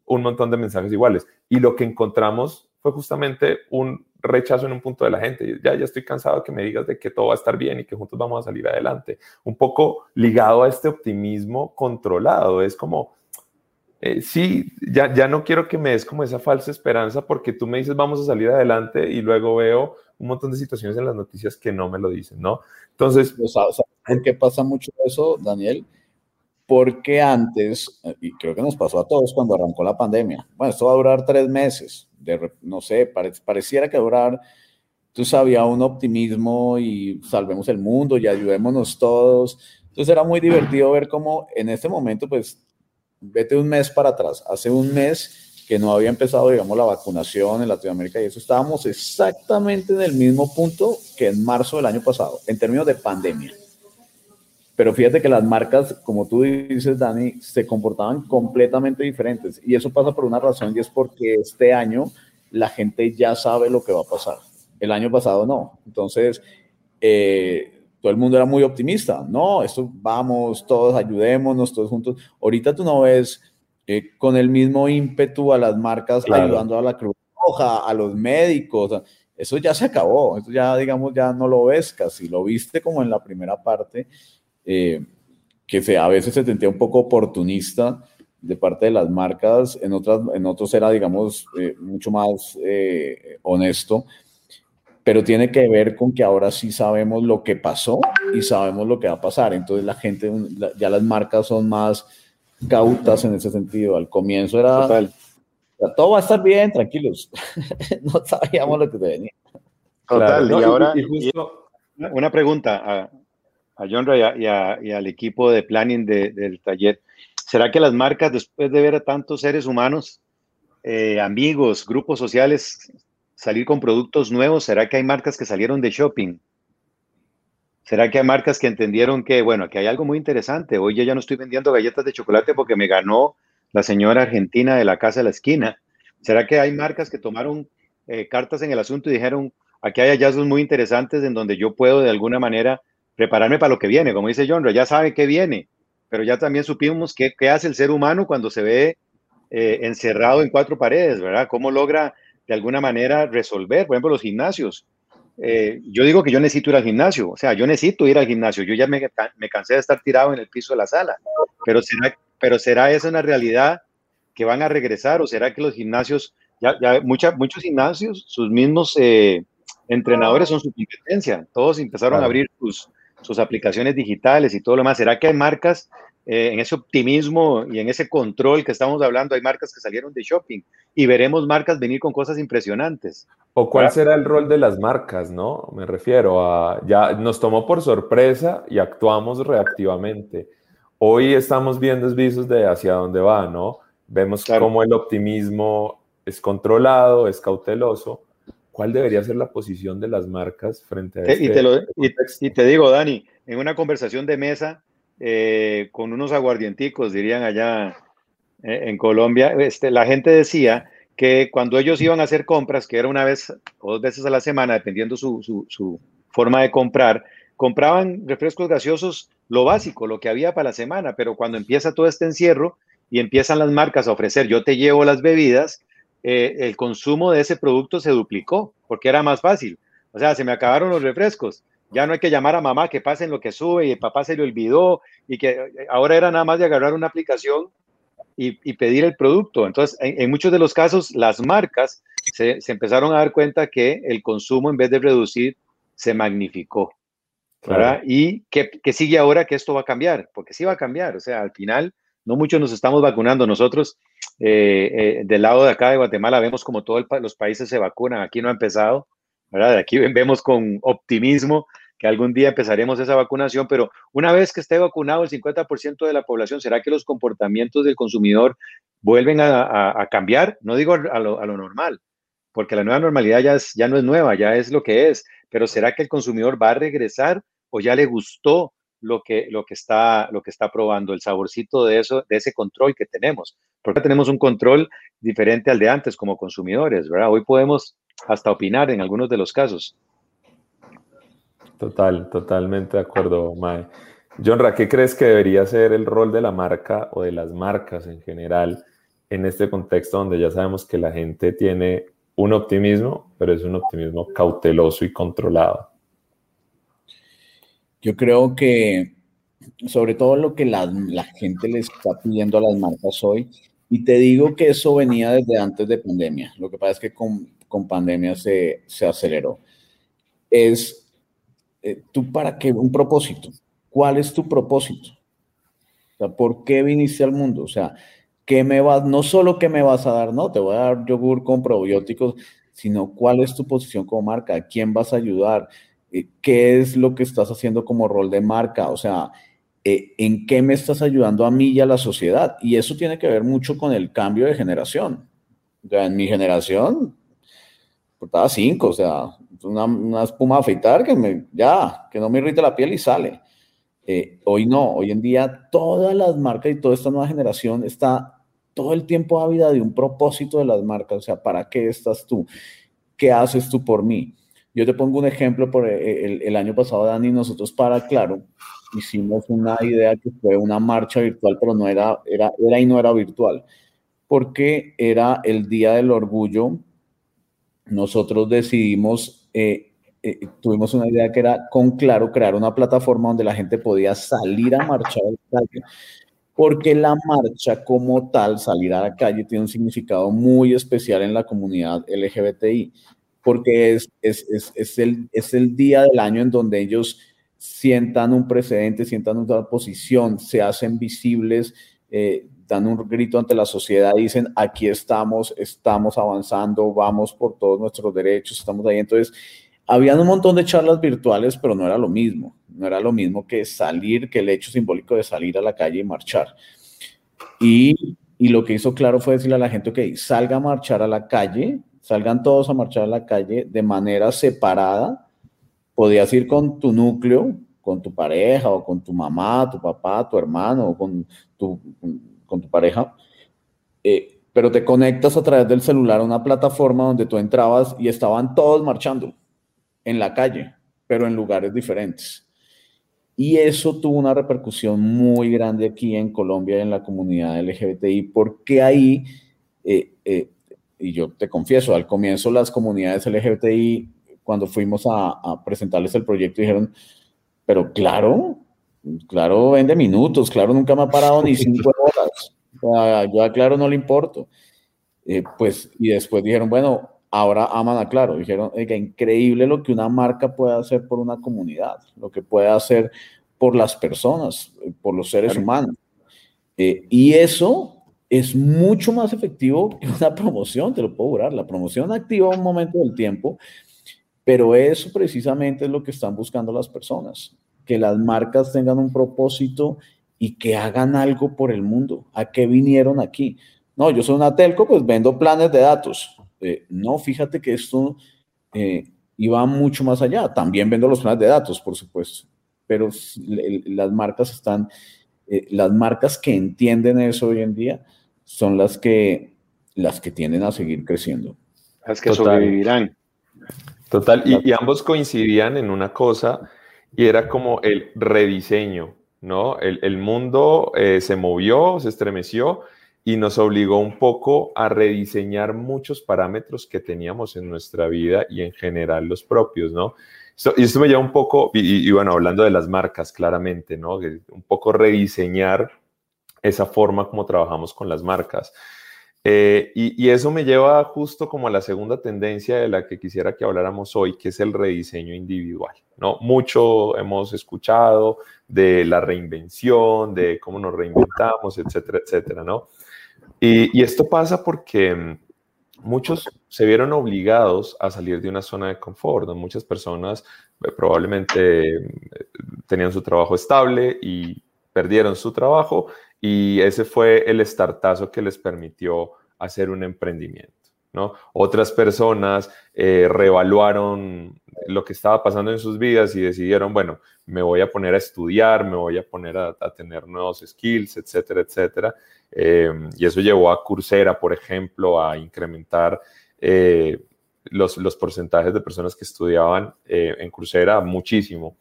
Speaker 2: un montón de mensajes iguales. Y lo que encontramos fue justamente un rechazo en un punto de la gente. Ya, ya estoy cansado de que me digas de que todo va a estar bien y que juntos vamos a salir adelante. Un poco ligado a este optimismo controlado. Es como, eh, sí, ya, ya no quiero que me des como esa falsa esperanza porque tú me dices vamos a salir adelante y luego veo un montón de situaciones en las noticias que no me lo dicen, ¿no? Entonces...
Speaker 3: ¿Sabes por qué pasa mucho eso, Daniel? Porque antes, y creo que nos pasó a todos cuando arrancó la pandemia, bueno, esto va a durar tres meses, no sé, pareciera que durar, tú había un optimismo y salvemos el mundo y ayudémonos todos. Entonces era muy divertido ver cómo en este momento, pues vete un mes para atrás, hace un mes que no había empezado, digamos, la vacunación en Latinoamérica y eso estábamos exactamente en el mismo punto que en marzo del año pasado, en términos de pandemia. Pero fíjate que las marcas, como tú dices, Dani, se comportaban completamente diferentes. Y eso pasa por una razón y es porque este año la gente ya sabe lo que va a pasar. El año pasado no. Entonces, eh, todo el mundo era muy optimista. No, esto vamos, todos ayudémonos, todos juntos. Ahorita tú no ves eh, con el mismo ímpetu a las marcas ayudando a la Cruz Roja, a los médicos. Eso ya se acabó. Eso ya, digamos, ya no lo ves casi. Lo viste como en la primera parte, eh, que se, a veces se sentía un poco oportunista de parte de las marcas. En, otras, en otros era, digamos, eh, mucho más honesto pero tiene que ver con que ahora sí sabemos lo que pasó y sabemos lo que va a pasar. Entonces la gente, ya las marcas son más cautas en ese sentido. Al comienzo era, todo va a estar bien, tranquilos. no sabíamos lo que te venía.
Speaker 4: Total, y ahora una pregunta a, a John y, al equipo de planning del taller. ¿Será que las marcas, después de ver a tantos seres humanos, eh, amigos, grupos sociales, salir con productos nuevos? ¿Será que hay marcas que salieron de shopping? ¿Será que hay marcas que entendieron que, bueno, que hay algo muy interesante? Hoy ya no estoy vendiendo galletas de chocolate porque me ganó la señora argentina de la casa de la esquina. ¿Será que hay marcas que tomaron eh, cartas en el asunto y dijeron, aquí hay hallazgos muy interesantes en donde yo puedo de alguna manera prepararme para lo que viene? Como dice John, ya sabe qué viene, pero ya también supimos qué, qué hace el ser humano cuando se ve eh, encerrado en cuatro paredes, ¿verdad? ¿Cómo logra de alguna manera resolver, por ejemplo, los gimnasios. Eh, yo digo que yo necesito ir al gimnasio, o sea, yo necesito ir al gimnasio, yo ya me, me, cansé de estar tirado en el piso de la sala, pero será, pero será esa una realidad que van a regresar o será que los gimnasios, ya, ya muchos gimnasios, sus mismos eh, entrenadores son su competencia, todos empezaron a abrir sus, sus aplicaciones digitales y todo lo demás, será que hay marcas eh, en ese optimismo y en ese control que estamos hablando, hay marcas que salieron de shopping y veremos marcas venir con cosas impresionantes.
Speaker 2: ¿O cuál será el rol de las marcas, no? Me refiero a, ya nos tomó por sorpresa y actuamos reactivamente. Hoy estamos viendo visos de hacia dónde va, ¿no? Vemos cómo el optimismo es controlado, es cauteloso. ¿Cuál debería ser la posición de las marcas frente a
Speaker 4: este y te, y te digo, Dani, en una conversación de mesa, eh, con unos aguardienticos, dirían allá eh, en Colombia, este, la gente decía que cuando ellos iban a hacer compras, que era una vez o dos veces a la semana, dependiendo su, su, forma de comprar, compraban refrescos gaseosos, lo básico, lo que había para la semana, pero cuando empieza todo este encierro y empiezan las marcas a ofrecer, yo te llevo las bebidas, eh, el consumo de ese producto se duplicó porque era más fácil. O sea, se me acabaron los refrescos Ya no hay que llamar a mamá que pasen lo que sube y el papá se le olvidó y que eh, ahora era nada más de agarrar una aplicación y, pedir el producto. Entonces, en, muchos de los casos, las marcas se, empezaron a dar cuenta que el consumo, en vez de reducir, se magnificó. ¿Y qué, sigue ahora que esto va a cambiar? Porque sí va a cambiar. O sea, al final, no muchos nos estamos vacunando. Nosotros, eh, eh, del lado de acá de Guatemala, vemos como todos los países se vacunan. Aquí no ha empezado. aquí vemos con optimismo que algún día empezaremos esa vacunación, pero una vez que esté vacunado el 50% de la población, ¿será que los comportamientos del consumidor vuelven a, cambiar? No digo a lo, normal, porque la nueva normalidad ya no es nueva, ya es lo que es, pero ¿será que el consumidor va a regresar o ya le gustó lo que, lo que, está, lo que está probando, el saborcito de, eso, de ese control que tenemos? Porque tenemos un control diferente al de antes como consumidores, ¿verdad? Hoy podemos hasta opinar en algunos de los casos.
Speaker 2: Total, totalmente de acuerdo, Mae. John, ¿qué crees que debería ser el rol de la marca o de las marcas en general en este contexto donde ya sabemos que la gente tiene un optimismo, pero es un optimismo cauteloso y controlado?
Speaker 3: Yo creo que sobre todo lo que la, gente le está pidiendo a las marcas hoy, y te digo que eso venía desde antes de pandemia, lo que pasa es que con, con pandemia se, se aceleró, es eh, ¿tú para qué? Un propósito. ¿Cuál es tu propósito? O sea, ¿por qué viniste al mundo? O sea, ¿qué me vas, no solo qué me vas a dar, no, te voy a dar yogur con probióticos, sino cuál es tu posición como marca, ¿A quién vas a ayudar, qué es lo que estás haciendo como rol de marca, o sea, eh, en qué me estás ayudando a mí y a la sociedad. Y eso tiene que ver mucho con el cambio de generación. O sea, en mi generación, portaba cinco, o sea, una, espuma a afeitar que me, ya, que no me irrite la piel y sale. Eh, hoy no, hoy en día todas las marcas y toda esta nueva generación está todo el tiempo ávida de un propósito de las marcas, o sea, ¿para qué estás tú? ¿Qué haces tú por mí? Yo te pongo un ejemplo, por eh, el, año pasado, Dani, nosotros para Claro hicimos una idea que fue una marcha virtual, pero no era, era, era y no era virtual, porque era el Día del Orgullo. Nosotros decidimos eh, eh, tuvimos una idea que era con Claro crear una plataforma donde la gente podía salir a marchar a la calle, porque la marcha como tal, salir a la calle, tiene un significado muy especial en la comunidad LGBTI, porque es, es, es, es el, es el día del año en donde ellos sientan un precedente, sientan una posición, se hacen visibles, eh, dan un grito ante la sociedad, dicen, aquí estamos, estamos avanzando, vamos por todos nuestros derechos, estamos ahí. Entonces, habían un montón de charlas virtuales, pero no era lo mismo, no era lo mismo que salir, que el hecho simbólico de salir a la calle y marchar. Y, y lo que hizo claro fue decirle a la gente, ok, salga a marchar a la calle, salgan todos a marchar a la calle de manera separada, podías ir con tu núcleo, con tu pareja o con tu mamá, tu papá, tu hermano o con tu con tu pareja, eh, pero te conectas a través del celular a una plataforma donde tú entrabas y estaban todos marchando en la calle, pero en lugares diferentes. Y eso tuvo una repercusión muy grande aquí en Colombia y en la comunidad LGBTI, porque ahí, eh, eh, y yo te confieso, al comienzo las comunidades LGBTI, cuando fuimos a, a presentarles el proyecto, dijeron, pero claro, Claro, vende minutos, claro, nunca me ha parado ni cinco horas. yo a Claro no le importo. Eh, pues, y después dijeron, bueno, ahora aman a Claro. Dijeron, que increíble lo que una marca puede hacer por una comunidad, lo que puede hacer por las personas, por los seres humanos. Eh, y eso es mucho más efectivo que una promoción, te lo puedo jurar. La promoción activa un momento del tiempo, pero eso precisamente es lo que están buscando las personas que las marcas tengan un propósito y que hagan algo por el mundo. ¿A qué vinieron aquí? No, yo soy una telco, pues vendo planes de datos. Eh, no, fíjate que esto eh, iba mucho más allá. También vendo los planes de datos, por supuesto. Pero las marcas están, eh, las marcas que entienden eso hoy en día son las que, las que tienden a seguir creciendo.
Speaker 4: Las que sobrevivirán.
Speaker 2: Total, y, y ambos coincidían en una cosa y era como el rediseño, ¿no? El, mundo eh, se movió, se estremeció y nos obligó un poco a rediseñar muchos parámetros que teníamos en nuestra vida y en general los propios, ¿no? y esto me lleva un poco, y, bueno, hablando de las marcas, claramente, ¿no? Un poco rediseñar esa forma como trabajamos con las marcas. Eh, y, eso me lleva justo como a la segunda tendencia de la que quisiera que habláramos hoy, que es el rediseño individual. ¿no? Mucho hemos escuchado de la reinvención, de cómo nos reinventamos, etcétera, etcétera. ¿no? Y, esto pasa porque mm, muchos se vieron obligados a salir de una zona de confort. Muchas personas eh, probablemente mm, tenían su trabajo estable y perdieron su trabajo y ese fue el startazo que les permitió hacer un emprendimiento. ¿no? Otras personas eh, reevaluaron lo que estaba pasando en sus vidas y decidieron, bueno, me voy a poner a estudiar, me voy a poner a, tener nuevos skills, etcétera, etcétera. Em, y eso llevó a Coursera, por ejemplo, a incrementar eh, los, los, porcentajes de personas que estudiaban eh, en Coursera muchísimo.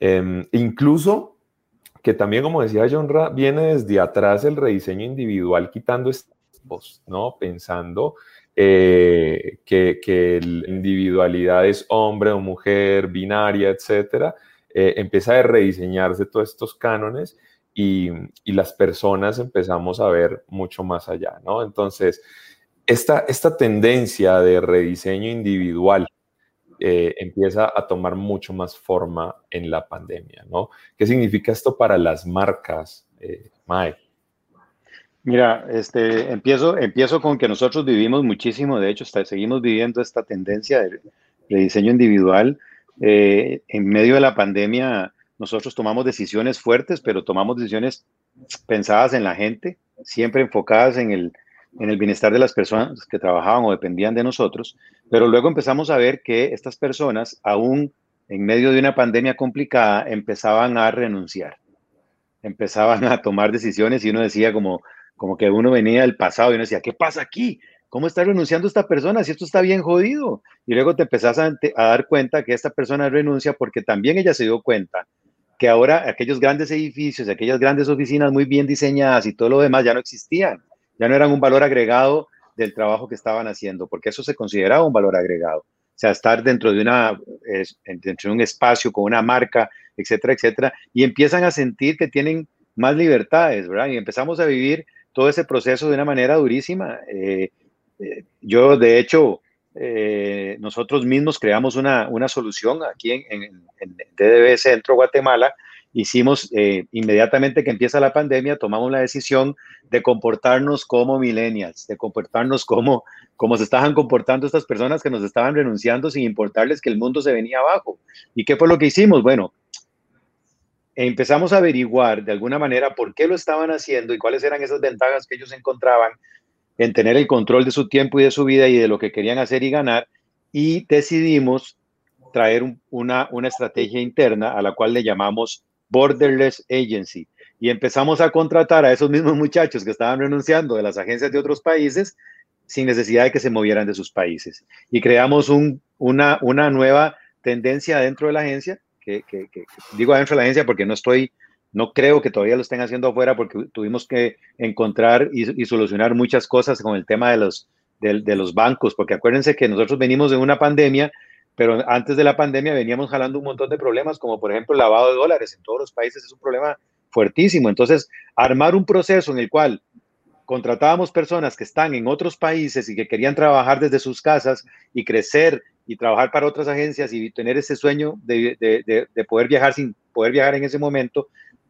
Speaker 2: Em, incluso que también, como decía John Ra, viene desde atrás el rediseño individual, quitando estos, ¿no? Pensando eh, que, que, la individualidad es hombre o mujer, binaria, etcétera, eh, empieza a rediseñarse todos estos cánones y, y, las personas empezamos a ver mucho más allá, ¿no? Entonces, esta, esta tendencia de rediseño individual eh, empieza a tomar mucho más forma en la pandemia, ¿no? ¿Qué significa esto para las marcas, eh, Mae?
Speaker 4: Mira, este, empiezo, empiezo con que nosotros vivimos muchísimo, de hecho, seguimos viviendo esta tendencia de, diseño individual. Eh, en medio de la pandemia, nosotros tomamos decisiones fuertes, pero tomamos decisiones pensadas en la gente, siempre enfocadas en el, en el bienestar de las personas que trabajaban o dependían de nosotros, pero luego empezamos a ver que estas personas, aún en medio de una pandemia complicada, empezaban a renunciar, empezaban a tomar decisiones y uno decía como, como que uno venía del pasado y uno decía, ¿qué pasa aquí? ¿Cómo está renunciando esta persona si esto está bien jodido? Y luego te empezás a, a dar cuenta que esta persona renuncia porque también ella se dio cuenta que ahora aquellos grandes edificios, aquellas grandes oficinas muy bien diseñadas y todo lo demás ya no existían ya no eran un valor agregado del trabajo que estaban haciendo, porque eso se consideraba un valor agregado. O sea, estar dentro de, una, dentro de un espacio con una marca, etcétera, etcétera, y empiezan a sentir que tienen más libertades, ¿verdad? Y empezamos a vivir todo ese proceso de una manera durísima. Eh, eh, yo, de hecho, eh, nosotros mismos creamos una, una solución aquí en, en, en, DDB Centro Guatemala hicimos eh, inmediatamente que empieza la pandemia, tomamos la decisión de comportarnos como millennials, de comportarnos como, como se estaban comportando estas personas que nos estaban renunciando sin importarles que el mundo se venía abajo. ¿Y qué fue lo que hicimos? Bueno, empezamos a averiguar de alguna manera por qué lo estaban haciendo y cuáles eran esas ventajas que ellos encontraban en tener el control de su tiempo y de su vida y de lo que querían hacer y ganar. Y decidimos traer una, una estrategia interna a la cual le llamamos Borderless Agency. Y empezamos a contratar a esos mismos muchachos que estaban renunciando de las agencias de otros países sin necesidad de que se movieran de sus países. Y creamos una, una nueva tendencia dentro de la agencia, que, digo dentro de la agencia porque no estoy, no creo que todavía lo estén haciendo afuera porque tuvimos que encontrar y, solucionar muchas cosas con el tema de los, de los bancos, porque acuérdense que nosotros venimos de una pandemia pero antes de la pandemia veníamos jalando un montón de problemas, como por ejemplo el lavado de dólares en todos los países es un problema fuertísimo. Entonces, armar un proceso en el cual contratábamos personas que están en otros países y que querían trabajar desde sus casas y crecer y trabajar para otras agencias y tener ese sueño de, de, poder viajar sin poder viajar en ese momento,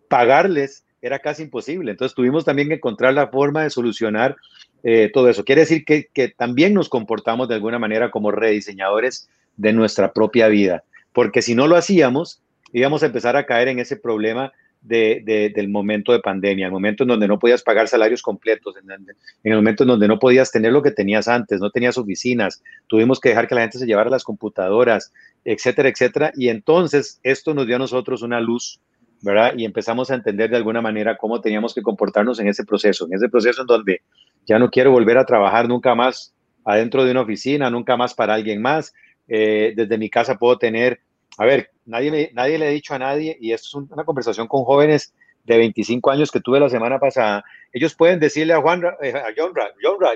Speaker 4: pagarles era casi imposible. Entonces tuvimos también que encontrar la forma de solucionar eh, todo eso. Quiere decir que también nos comportamos de alguna manera como rediseñadores de nuestra propia vida, porque si no lo hacíamos, íbamos a empezar a caer en ese problema de, del momento de pandemia, el momento en donde no podías pagar salarios completos, en, el momento en donde no podías tener lo que tenías antes, no tenías oficinas, tuvimos que dejar que la gente se llevara las computadoras, etcétera, etcétera. Y entonces esto nos dio a nosotros una luz, ¿verdad? Y empezamos a entender de alguna manera cómo teníamos que comportarnos en ese proceso, en ese proceso en donde ya no quiero volver a trabajar nunca más adentro de una oficina, nunca más para alguien más, eh, desde mi casa puedo tener, a ver, nadie, nadie le ha dicho a nadie, y esto es una conversación con jóvenes de 25 años que tuve la semana pasada, ellos pueden decirle a Juan, eh, a John,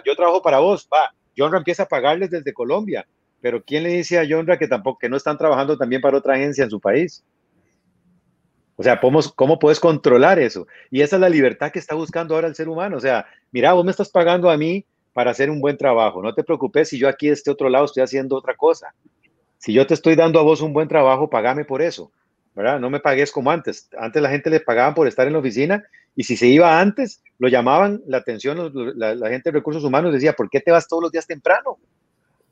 Speaker 4: yo trabajo para vos, va, John empieza a pagarles desde Colombia, pero ¿quién le dice a Yonra que tampoco, que no están trabajando también para otra agencia en su país? O sea, ¿cómo, ¿cómo puedes controlar eso? Y esa es la libertad que está buscando ahora el ser humano. O sea, mira, vos me estás pagando a mí para hacer un buen trabajo. No te preocupes si yo aquí de este otro lado estoy haciendo otra cosa. Si yo te estoy dando a vos un buen trabajo, pagame por eso. ¿verdad? No me pagues como antes. Antes la gente le pagaban por estar en la oficina y si se iba antes, lo llamaban la atención, la, gente de recursos humanos decía, ¿por qué te vas todos los días temprano?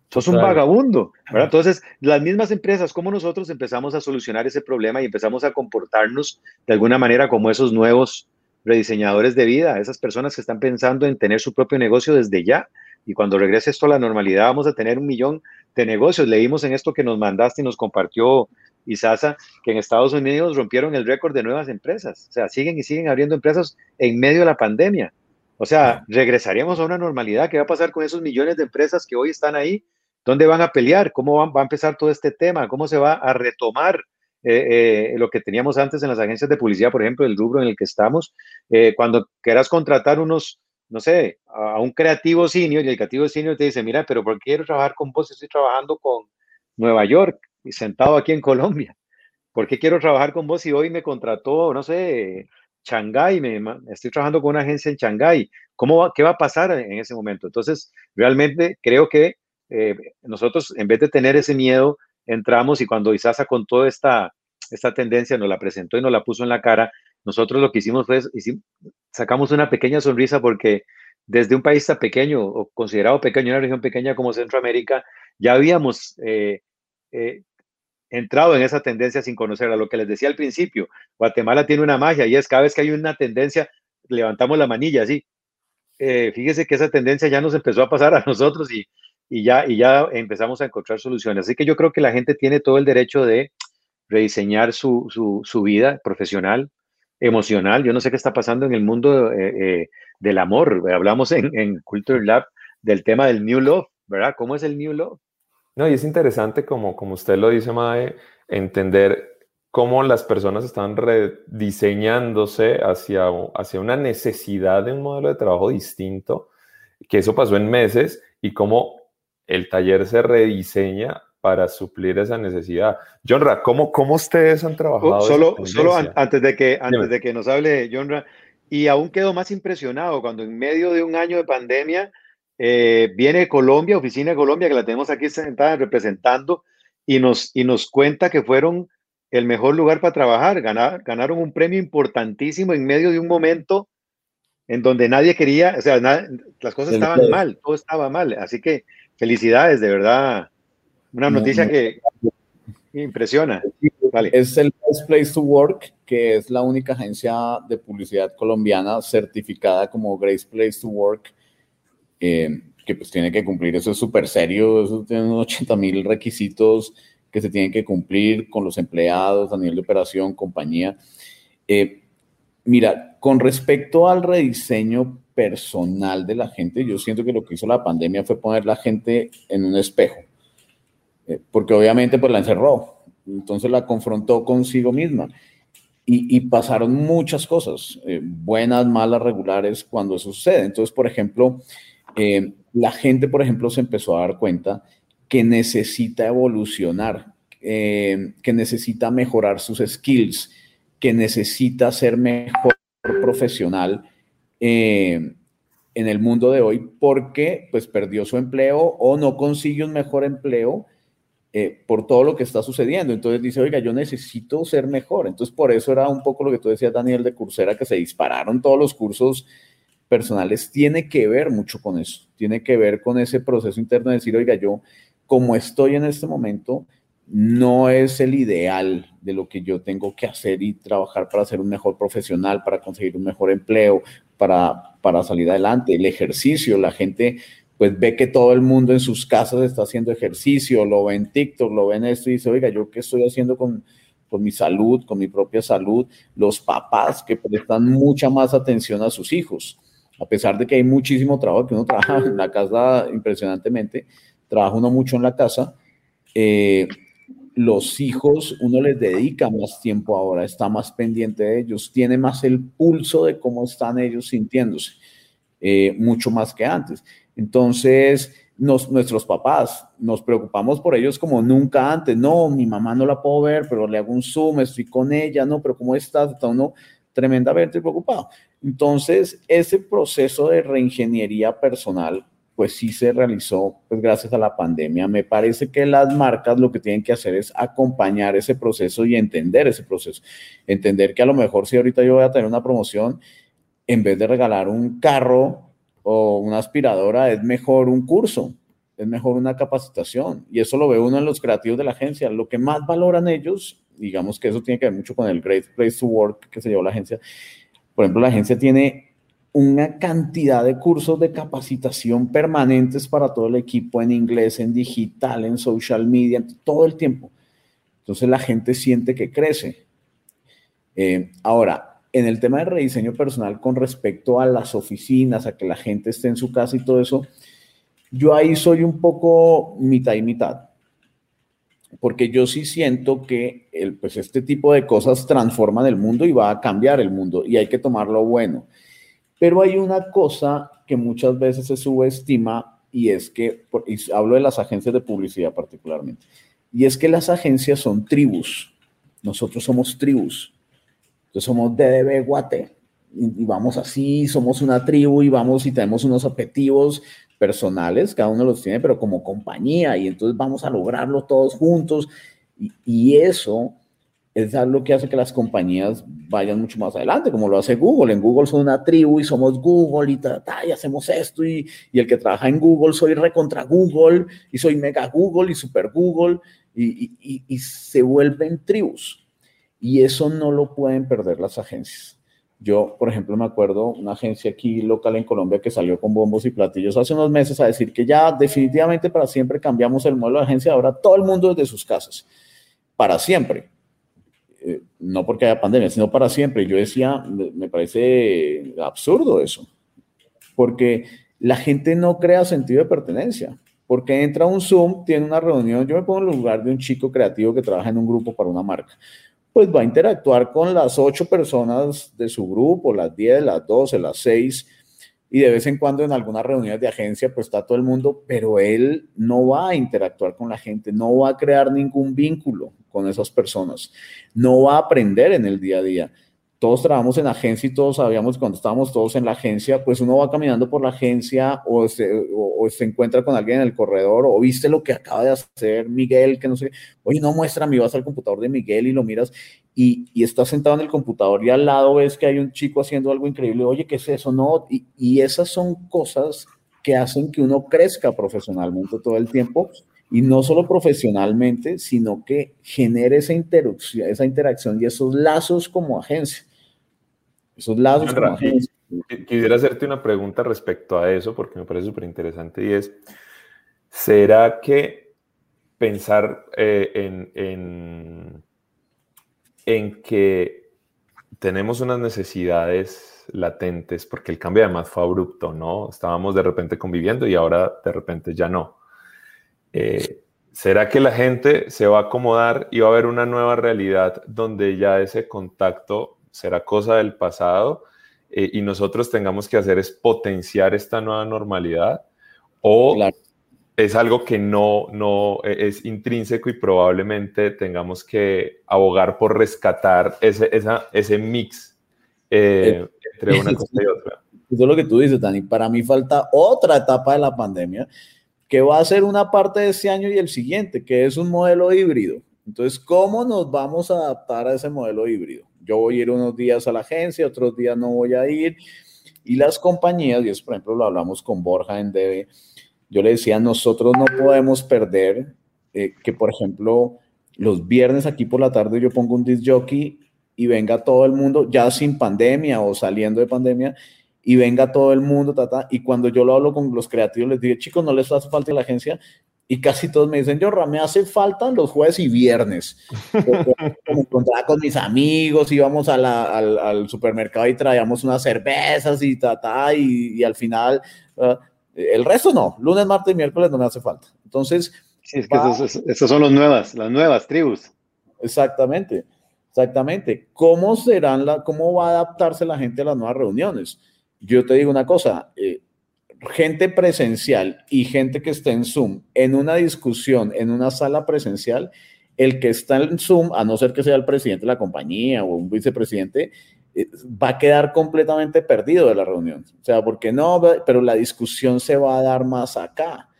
Speaker 4: Sos un vagabundo, ¿verdad? Entonces, las mismas empresas como nosotros empezamos a solucionar ese problema y empezamos a comportarnos de alguna manera como esos nuevos rediseñadores de vida, esas personas que están pensando en tener su propio negocio desde ya. Y cuando regrese esto a la normalidad, vamos a tener un millón de negocios. Leímos en esto que nos mandaste y nos compartió Isasa, que en Estados Unidos rompieron el récord de nuevas empresas. O sea, siguen y siguen abriendo empresas en medio de la pandemia. O sea, regresaríamos a una normalidad. ¿Qué va a pasar con esos millones de empresas que hoy están ahí? ¿Dónde van a pelear? ¿Cómo va, a empezar todo este tema? ¿Cómo se va a retomar eh, eh, lo que teníamos antes en las agencias de publicidad, por ejemplo, el rubro en el que estamos? Eh, cuando quieras contratar unos, no sé, a un creativo senior y el creativo senior te dice, mira, pero ¿por qué quiero trabajar con vos? Estoy trabajando con Nueva York y sentado aquí en Colombia. ¿Por qué quiero trabajar con vos si hoy me contrató, no sé, Shanghái, me, estoy trabajando con una agencia en Shanghái? ¿Cómo ¿Qué va a pasar en ese momento? Entonces, realmente creo que eh, nosotros, en vez de tener ese miedo, entramos y cuando Isasa con toda esta, esta tendencia nos la presentó y nos la puso en la cara, nosotros lo que hicimos fue, sacamos una pequeña sonrisa porque desde un país tan pequeño o considerado pequeño, una región pequeña como Centroamérica, ya habíamos eh, eh, entrado en esa tendencia sin conocerla. Lo que les decía al principio, Guatemala tiene una magia y es cada vez que hay una tendencia, levantamos la manilla así. Eh, fíjese que esa tendencia ya nos empezó a pasar a nosotros y, y, ya, y ya empezamos a encontrar soluciones. Así que yo creo que la gente tiene todo el derecho de rediseñar su, su, su vida profesional, emocional. Yo no sé qué está pasando en el mundo eh, eh, del amor. Hablamos en, en Culture Lab del tema del New Love, ¿verdad? ¿Cómo es el New Love?
Speaker 2: No, y es interesante, como, como usted lo dice, Mae, entender cómo las personas están rediseñándose hacia, hacia una necesidad de un modelo de trabajo distinto, que eso pasó en meses, y cómo el taller se rediseña para suplir esa necesidad. Jonra, ¿cómo, cómo ustedes han trabajado?
Speaker 4: solo solo antes, de que, antes de que nos hable Jonra, y aún quedo más impresionado cuando en medio de un año de pandemia, eh, viene Colombia, Oficina de Colombia, que la tenemos aquí sentada representando, y nos, y nos cuenta que fueron el mejor lugar para trabajar. ganaron un premio importantísimo en medio de un momento en donde nadie quería, o sea, las cosas estaban mal, todo estaba mal. Así que felicidades, de verdad. Una noticia que impresiona.
Speaker 3: Es el Best Place to Work, que es la única agencia de publicidad colombiana certificada como Great Place to Work eh, que pues tiene que cumplir, eso es súper serio, eso tiene unos 80 mil requisitos que se tienen que cumplir con los empleados a nivel de operación, compañía. Eh, mira, con respecto al rediseño personal de la gente, yo siento que lo que hizo la pandemia fue poner la gente en un espejo, eh, porque obviamente pues la encerró, entonces la confrontó consigo misma. Y, pasaron muchas cosas, buenas, malas, regulares, cuando eso sucede. Entonces, por ejemplo, eh, la gente, por ejemplo, se empezó a dar cuenta que necesita evolucionar, eh, que necesita mejorar sus skills, que necesita ser mejor profesional eh, en el mundo de hoy porque pues perdió su empleo o no consigue un mejor empleo por todo lo que está sucediendo. Entonces dice, oiga, yo necesito ser mejor. Entonces por eso era un poco lo que tú decías, Daniel, de Coursera, que se dispararon todos los cursos personales tiene que ver mucho con eso, tiene que ver con ese proceso interno de decir, oiga, yo como estoy en este momento, no es el ideal de lo que yo tengo que hacer y trabajar para ser un mejor profesional, para conseguir un mejor empleo, para, para salir adelante. El ejercicio, la gente pues ve que todo el mundo en sus casas está haciendo ejercicio, lo ve en TikTok, lo ve en esto y dice, oiga, ¿yo qué estoy haciendo con, con mi salud, con mi propia salud? Los papás que prestan mucha más atención a sus hijos a pesar de que hay muchísimo trabajo, que uno trabaja en la casa impresionantemente, trabaja uno mucho en la casa, eh, los hijos, uno les dedica más tiempo ahora, está más pendiente de ellos, tiene más el pulso de cómo están ellos sintiéndose, eh, mucho más que antes. Entonces, nuestros papás, nos preocupamos por ellos como nunca antes. No, mi mamá no la puedo ver, pero le hago un zoom, estoy con ella, no, pero ¿cómo estás? Está uno tremendamente preocupado. Entonces, ese proceso de reingeniería personal, pues sí se realizó pues, gracias a la pandemia. Me parece que las marcas lo que tienen que hacer es acompañar ese proceso y entender ese proceso. Entender que a lo mejor si ahorita yo voy a tener una promoción, en vez de regalar un carro, o una aspiradora, es mejor un curso, es mejor una capacitación. Y eso lo ve uno en los creativos de la agencia. Lo que más valoran ellos, digamos que eso tiene que ver mucho con el Great Place to Work que se llevó la agencia. Por ejemplo, la agencia tiene una cantidad de cursos de capacitación permanentes para todo el equipo en inglés, en digital, en social media, todo el tiempo. Entonces la gente siente que crece. Eh, ahora, en el tema de rediseño personal con respecto a las oficinas, a que la gente esté en su casa y todo eso, yo ahí soy un poco mitad y mitad. Porque yo sí siento que pues este tipo de cosas transforman el mundo y va a cambiar el mundo y hay que tomarlo bueno. Pero hay una cosa que muchas veces se subestima y es que, y hablo de las agencias de publicidad particularmente, y es que las agencias son tribus. Nosotros somos tribus. Entonces somos DDB Guate y, vamos así, somos una tribu y vamos y tenemos unos objetivos personales, cada uno los tiene, pero como compañía y entonces vamos a lograrlo todos juntos y, y eso es algo que hace que las compañías vayan mucho más adelante, como lo hace Google. En Google son una tribu y somos Google y, ta, y hacemos esto y, y, el que trabaja en Google soy recontra Google y soy mega Google y super Google y, y se vuelven tribus y eso no lo pueden perder las agencias. Yo, por ejemplo, me acuerdo una agencia aquí local en Colombia que salió con bombos y platillos hace unos meses a decir que ya definitivamente para siempre cambiamos el modelo de agencia, ahora todo el mundo desde sus casas, para siempre. Eh, no porque haya pandemia, sino para siempre. Yo decía, me parece absurdo eso, porque la gente no crea sentido de pertenencia porque entra un Zoom, tiene una reunión, yo me pongo en el lugar de un chico creativo que trabaja en un grupo para una marca pues va a interactuar con las ocho personas de su grupo, las diez, las doce, las seis, y de vez en cuando en algunas reuniones de agencia, pues está todo el mundo, pero él no va a interactuar con la gente, no va a crear ningún vínculo con esas personas, no va a aprender en el día a día. Todos trabajamos en agencia y todos sabíamos cuando estábamos todos en la agencia, pues uno va caminando por la agencia o se, o, se encuentra con alguien en el corredor o viste lo que acaba de hacer Miguel, que no sé, oye, no muestra, me vas al computador de Miguel y lo miras y, y estás sentado en el computador y al lado ves que hay un chico haciendo algo increíble, oye, ¿qué es eso? No, y, y esas son cosas que hacen que uno crezca profesionalmente todo el tiempo y no solo profesionalmente, sino que genere esa interacción, esa interacción y esos lazos como agencia. Esos lazos
Speaker 2: Quisiera hacerte una pregunta respecto a eso, porque me parece súper interesante, y es, ¿será que pensar eh, en, en, en, que tenemos unas necesidades latentes, porque el cambio además fue abrupto, ¿no? Estábamos de repente conviviendo y ahora de repente ya no. Eh, ¿Será que la gente se va a acomodar y va a haber una nueva realidad donde ya ese contacto será cosa del pasado eh, y nosotros tengamos que hacer es potenciar esta nueva normalidad o es algo que no, no e, es intrínseco y probablemente tengamos que abogar por rescatar ese, esa, ese mix eh, eh, entre una cosa y otra.
Speaker 3: Eso es lo que tú dices, Dani. Para mí falta otra etapa de la pandemia que va a ser una parte de este año y el siguiente, que es un modelo híbrido. Entonces, ¿cómo nos vamos a adaptar a ese modelo híbrido? Yo voy a ir unos días a la agencia, otros días no voy a ir. Y las compañías, y eso por ejemplo lo hablamos con Borja en DB, yo le decía, nosotros no podemos perder eh, que, por ejemplo, los viernes aquí por la tarde yo pongo un disc jockey y venga todo el mundo, ya sin pandemia o saliendo de pandemia, y venga todo el mundo, y cuando yo lo hablo con los creativos, les digo, chicos, no les hace falta la agencia, y casi todos me dicen, yo, me hace falta los jueves y viernes. me encontraba con mis amigos, íbamos al, al, supermercado y traíamos unas cervezas y ta, ta y, y al final, ah, el resto no, lunes, martes y miércoles no me hace falta. Entonces...
Speaker 4: Sí, es que esos, son los nuevas, las nuevas tribus.
Speaker 3: Exactamente, exactamente. ¿Cómo serán la, cómo va a adaptarse la gente a las nuevas reuniones? Yo te digo una cosa, eh, gente presencial y gente que está en Zoom en una discusión, en una sala presencial, el que está en Zoom, a no ser que sea el presidente de la compañía o un vicepresidente, eh, va a quedar completamente perdido de la reunión. O sea, porque no, pero la discusión se va a dar más acá.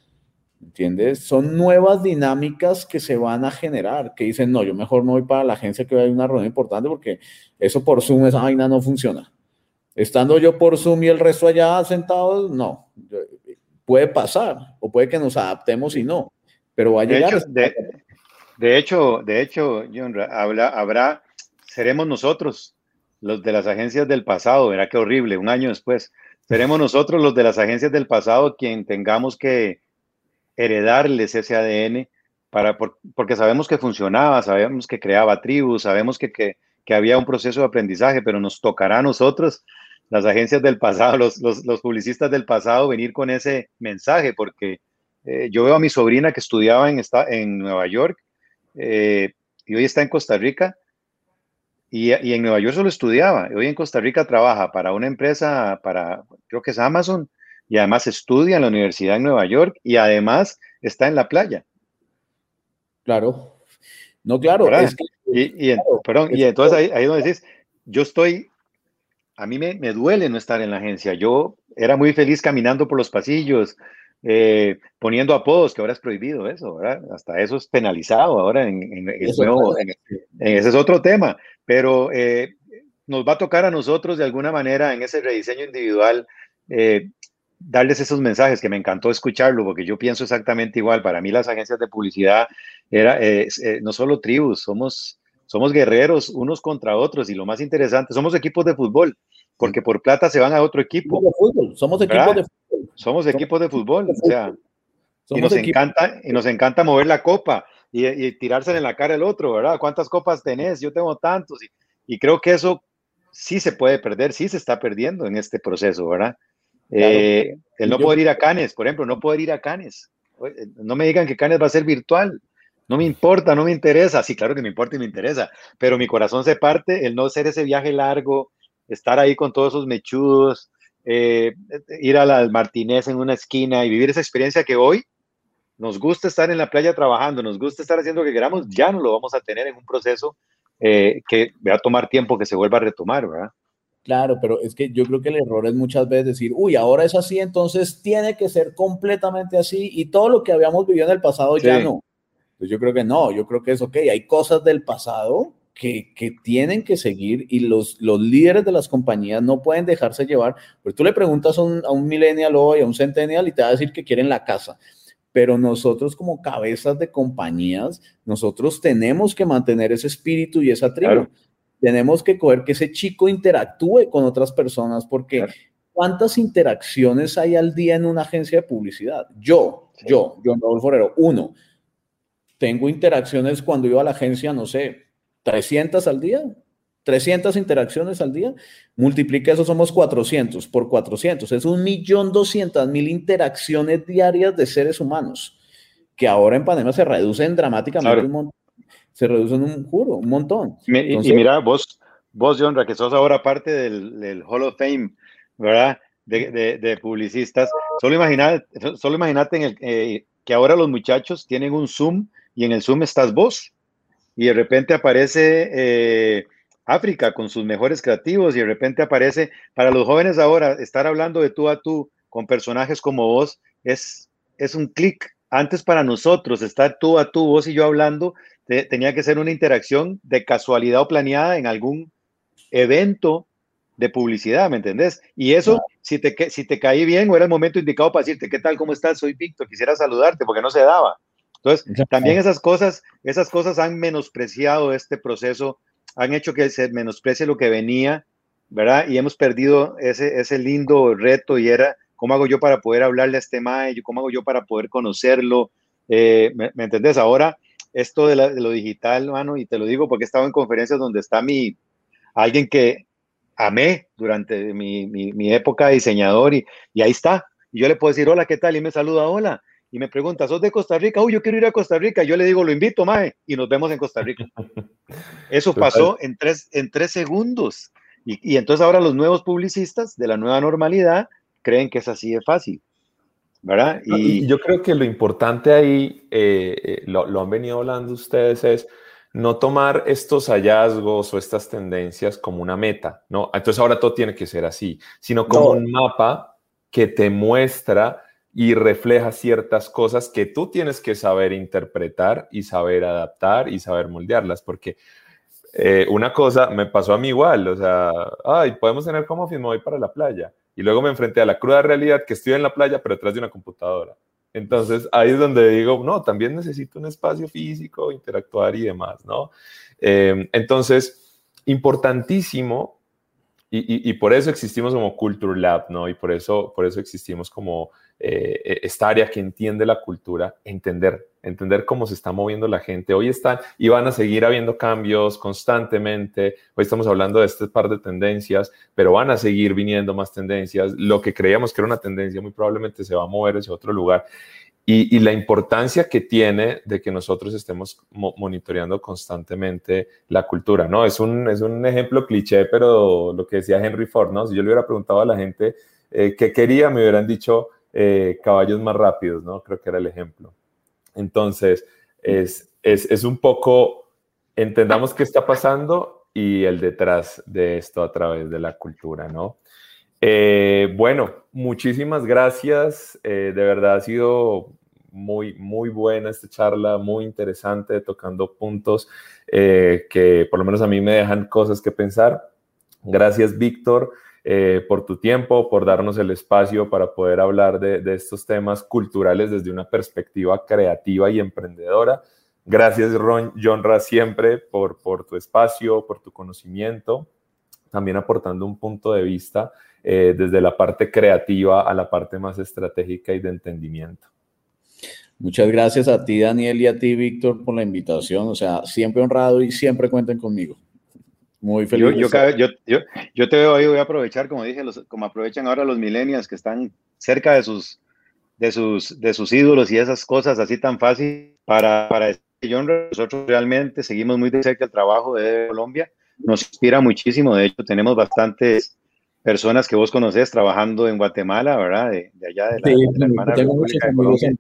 Speaker 3: ¿Entiendes? Son nuevas dinámicas que se van a generar, que dicen, no, yo mejor me voy para la agencia que hay una reunión importante porque eso por Zoom, esa vaina no funciona. Estando yo por Zoom y el resto allá sentados, no. Puede pasar, o puede que nos adaptemos y no, pero va a llegar.
Speaker 4: De hecho, de, hecho, John, habrá, seremos nosotros los de las agencias del pasado, verá qué horrible, un año después, seremos nosotros los de las agencias del pasado quien tengamos que heredarles ese ADN para, porque sabemos que funcionaba, sabemos que creaba tribus, sabemos que, que, que había un proceso de aprendizaje, pero nos tocará a nosotros las agencias del pasado, los, los, los publicistas del pasado, venir con ese mensaje, porque eh, yo veo a mi sobrina que estudiaba en, en Nueva York eh, y hoy está en Costa Rica, y, y, en Nueva York solo estudiaba, y hoy en Costa Rica trabaja para una empresa, para, creo que es Amazon, y además estudia en la Universidad en Nueva York, y además está en la playa.
Speaker 3: Claro. No, claro.
Speaker 4: y, y, perdón, y entonces ahí, ahí donde decís, yo estoy a mí me, duele no estar en la agencia. Yo era muy feliz caminando por los pasillos, eh, poniendo apodos, que ahora es prohibido eso, ¿verdad? Hasta eso es penalizado ahora en, en, ese es otro tema, pero eh, nos va a tocar a nosotros de alguna manera en ese rediseño individual eh, darles esos mensajes que me encantó escucharlo porque yo pienso exactamente igual. Para mí las agencias de publicidad era no solo tribus, somos somos guerreros unos contra otros y lo más interesante, somos equipos de fútbol, porque por plata se van a otro equipo.
Speaker 3: Somos equipos de fútbol.
Speaker 4: Somos equipos de fútbol, o sea, y nos encanta y nos encanta mover la copa y, y tirársela en la cara el otro, ¿verdad? ¿Cuántas copas tenés? Yo tengo tantos y, y, creo que eso sí se puede perder, sí se está perdiendo en este proceso, ¿verdad? Eh, el no poder ir a Canes, por ejemplo, no poder ir a Canes. No me digan que Canes va a ser virtual. No me importa, no me interesa. Sí, claro que me importa y me interesa, pero mi corazón se parte el no hacer ese viaje largo, estar ahí con todos esos mechudos, eh, ir a la Martínez en una esquina y vivir esa experiencia que hoy nos gusta estar en la playa trabajando, nos gusta estar haciendo lo que queramos, ya no lo vamos a tener en un proceso eh, que va a tomar tiempo que se vuelva a retomar, ¿verdad?
Speaker 3: Claro, pero es que yo creo que el error es muchas veces decir, uy, ahora es así, entonces tiene que ser completamente así y todo lo que habíamos vivido en el pasado ya no. Pues yo creo que no, yo creo que es ok, hay cosas del pasado que, que, tienen que seguir y los, los líderes de las compañías no pueden dejarse llevar. Pero tú le preguntas a un, a un millennial hoy, a un centennial y te va a decir que quieren la casa. Pero nosotros como cabezas de compañías, nosotros tenemos que mantener ese espíritu y esa tribu. Tenemos que coger que ese chico interactúe con otras personas porque ¿cuántas interacciones hay al día en una agencia de publicidad? Yo, yo, John Raúl Forero, uno tengo interacciones cuando iba a la agencia, no sé, 300 al día, 300 interacciones al día, multiplica eso, somos 400 por 400, es un millón doscientas mil interacciones diarias de seres humanos, que ahora en pandemia se reducen dramáticamente un montón, se reducen un juro, un montón.
Speaker 4: y mira, vos, vos, John, que sos ahora parte del, Hall of Fame, ¿verdad? De, publicistas, solo imagínate, solo en el, eh, que ahora los muchachos tienen un Zoom y en el Zoom estás vos. Y de repente aparece eh, África con sus mejores creativos y de repente aparece, para los jóvenes ahora, estar hablando de tú a tú con personajes como vos es, es un clic. Antes para nosotros, estar tú a tú, vos y yo hablando, tenía que ser una interacción de casualidad o planeada en algún evento de publicidad, ¿me entendés? Y eso, si, te, si te caí bien o era el momento indicado para decirte, ¿qué tal? ¿Cómo estás? Soy Víctor, quisiera saludarte porque no se daba. Entonces, también esas cosas, esas cosas han menospreciado este proceso, han hecho que se menosprecie lo que venía, ¿verdad? Y hemos perdido ese, ese lindo reto y era, ¿cómo hago yo para poder hablarle a este mae? ¿Cómo hago yo para poder conocerlo? Eh, ¿me, entendés? Ahora, esto de, lo digital, mano, y te lo digo porque he estado en conferencias donde está mi, alguien que amé durante mi, mi, época de diseñador y, y ahí está. Y yo le puedo decir, hola, ¿qué tal? Y me saluda, hola y me pregunta, ¿sos de Costa Rica? Uy, yo quiero ir a Costa Rica. Yo le digo, lo invito, Mae, y nos vemos en Costa Rica. Eso pasó en tres, en tres segundos. Y, y, entonces ahora los nuevos publicistas de la nueva normalidad creen que es así de fácil.
Speaker 2: ¿verdad? Y, yo creo que lo importante ahí, eh, eh, lo, lo, han venido hablando ustedes, es no tomar estos hallazgos o estas tendencias como una meta, ¿no? Entonces ahora todo tiene que ser así, sino como un mapa que te muestra y refleja ciertas cosas que tú tienes que saber interpretar y saber adaptar y saber moldearlas, porque eh, una cosa me pasó a mí igual, o sea, ay, podemos tener como office, me voy para la playa. Y luego me enfrenté a la cruda realidad que estoy en la playa, pero detrás de una computadora. Entonces ahí es donde digo, no, también necesito un espacio físico, interactuar y demás, ¿no? Em, entonces, importantísimo, y, por eso existimos como Culture Lab, ¿no? Y por eso, por eso existimos como eh, e, esta área que entiende la cultura, entender, entender cómo se está moviendo la gente. Hoy están y van a seguir habiendo cambios constantemente. Hoy estamos hablando de este par de tendencias, pero van a seguir viniendo más tendencias. Lo que creíamos que era una tendencia muy probablemente se va a mover hacia otro lugar. Y, la importancia que tiene de que nosotros estemos monitoreando constantemente la cultura, ¿no? Es un, es un ejemplo cliché, pero lo que decía Henry Ford, ¿no? Si yo le hubiera preguntado a la gente eh, qué quería, me hubieran dicho, eh, caballos más rápidos, ¿no? Creo que era el ejemplo. Entonces, es, es, un poco, entendamos qué está pasando y el detrás de esto a través de la cultura, ¿no? Eh, bueno, muchísimas gracias. Eh, de verdad ha sido muy, muy buena esta charla, muy interesante, tocando puntos que por lo menos a mí me dejan cosas que pensar. Gracias, Víctor. Eh, por tu tiempo, por darnos el espacio para poder hablar de, estos temas culturales desde una perspectiva creativa y emprendedora. Gracias, Ron, Ra siempre por, por tu espacio, por tu conocimiento, también aportando un punto de vista eh, desde la parte creativa a la parte más estratégica y de entendimiento.
Speaker 3: Muchas gracias a ti, Daniel, y a ti, Víctor, por la invitación. O sea, siempre honrado y siempre cuenten conmigo. Muy feliz.
Speaker 4: Yo, yo, yo, yo, te veo ahí, voy a aprovechar, como dije, los, como aprovechan ahora los millennials que están cerca de sus, de sus, de sus ídolos y esas cosas así tan fácil para, para decir, nosotros realmente seguimos muy de cerca el trabajo de Colombia, nos inspira muchísimo, de hecho tenemos bastantes personas que vos conocés trabajando en Guatemala, ¿verdad? De, allá de la, sí, hermana República de Colombia.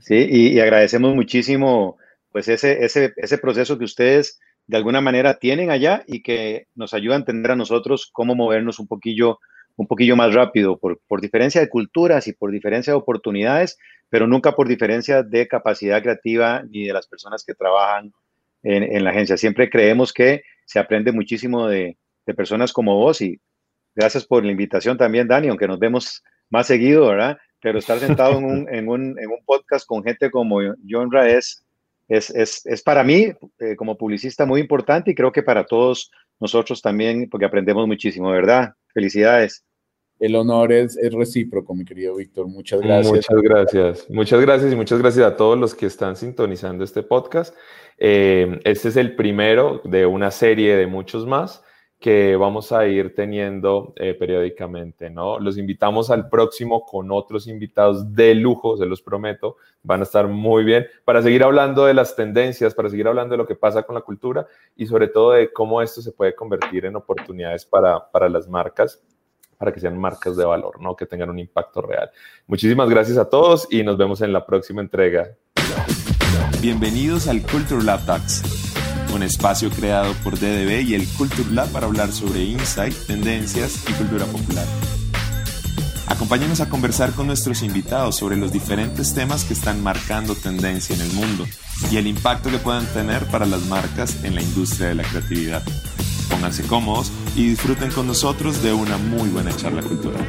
Speaker 4: Sí, y, y, agradecemos muchísimo pues ese, ese, ese proceso que ustedes de alguna manera tienen allá y que nos ayuda a entender a nosotros cómo movernos un poquillo, un poquillo más rápido, por, por diferencia de culturas y por diferencia de oportunidades, pero nunca por diferencia de capacidad creativa ni de las personas que trabajan en, en la agencia. Siempre creemos que se aprende muchísimo de, de, personas como vos y gracias por la invitación también, Dani, aunque nos vemos más seguido, ¿verdad? Pero estar sentado en un, en un, en un podcast con gente como John es, es, es para mí eh, como publicista muy importante y creo que para todos nosotros también, porque aprendemos muchísimo, ¿verdad? Felicidades.
Speaker 3: El honor es, es recíproco, mi querido Víctor. Muchas gracias.
Speaker 2: Muchas gracias. Muchas gracias y muchas gracias a todos los que están sintonizando este podcast. Eh, este es el primero de una serie de muchos más que vamos a ir teniendo eh, periódicamente, ¿no? Los invitamos al próximo con otros invitados de lujo, se los prometo, van a estar muy bien para seguir hablando de las tendencias, para seguir hablando de lo que pasa con la cultura y sobre todo de cómo esto se puede convertir en oportunidades para, para las marcas para que sean marcas de valor, ¿no? Que tengan un impacto real. Muchísimas gracias a todos y nos vemos en la próxima entrega.
Speaker 1: Bienvenidos al Culture Lab Talks un espacio creado por DDB y el Culture Lab para hablar sobre insight, tendencias y cultura popular. Acompáñenos a conversar con nuestros invitados sobre los diferentes temas que están marcando tendencia en el mundo y el impacto que puedan tener para las marcas en la industria de la creatividad. Pónganse cómodos y disfruten con nosotros de una muy buena charla cultural.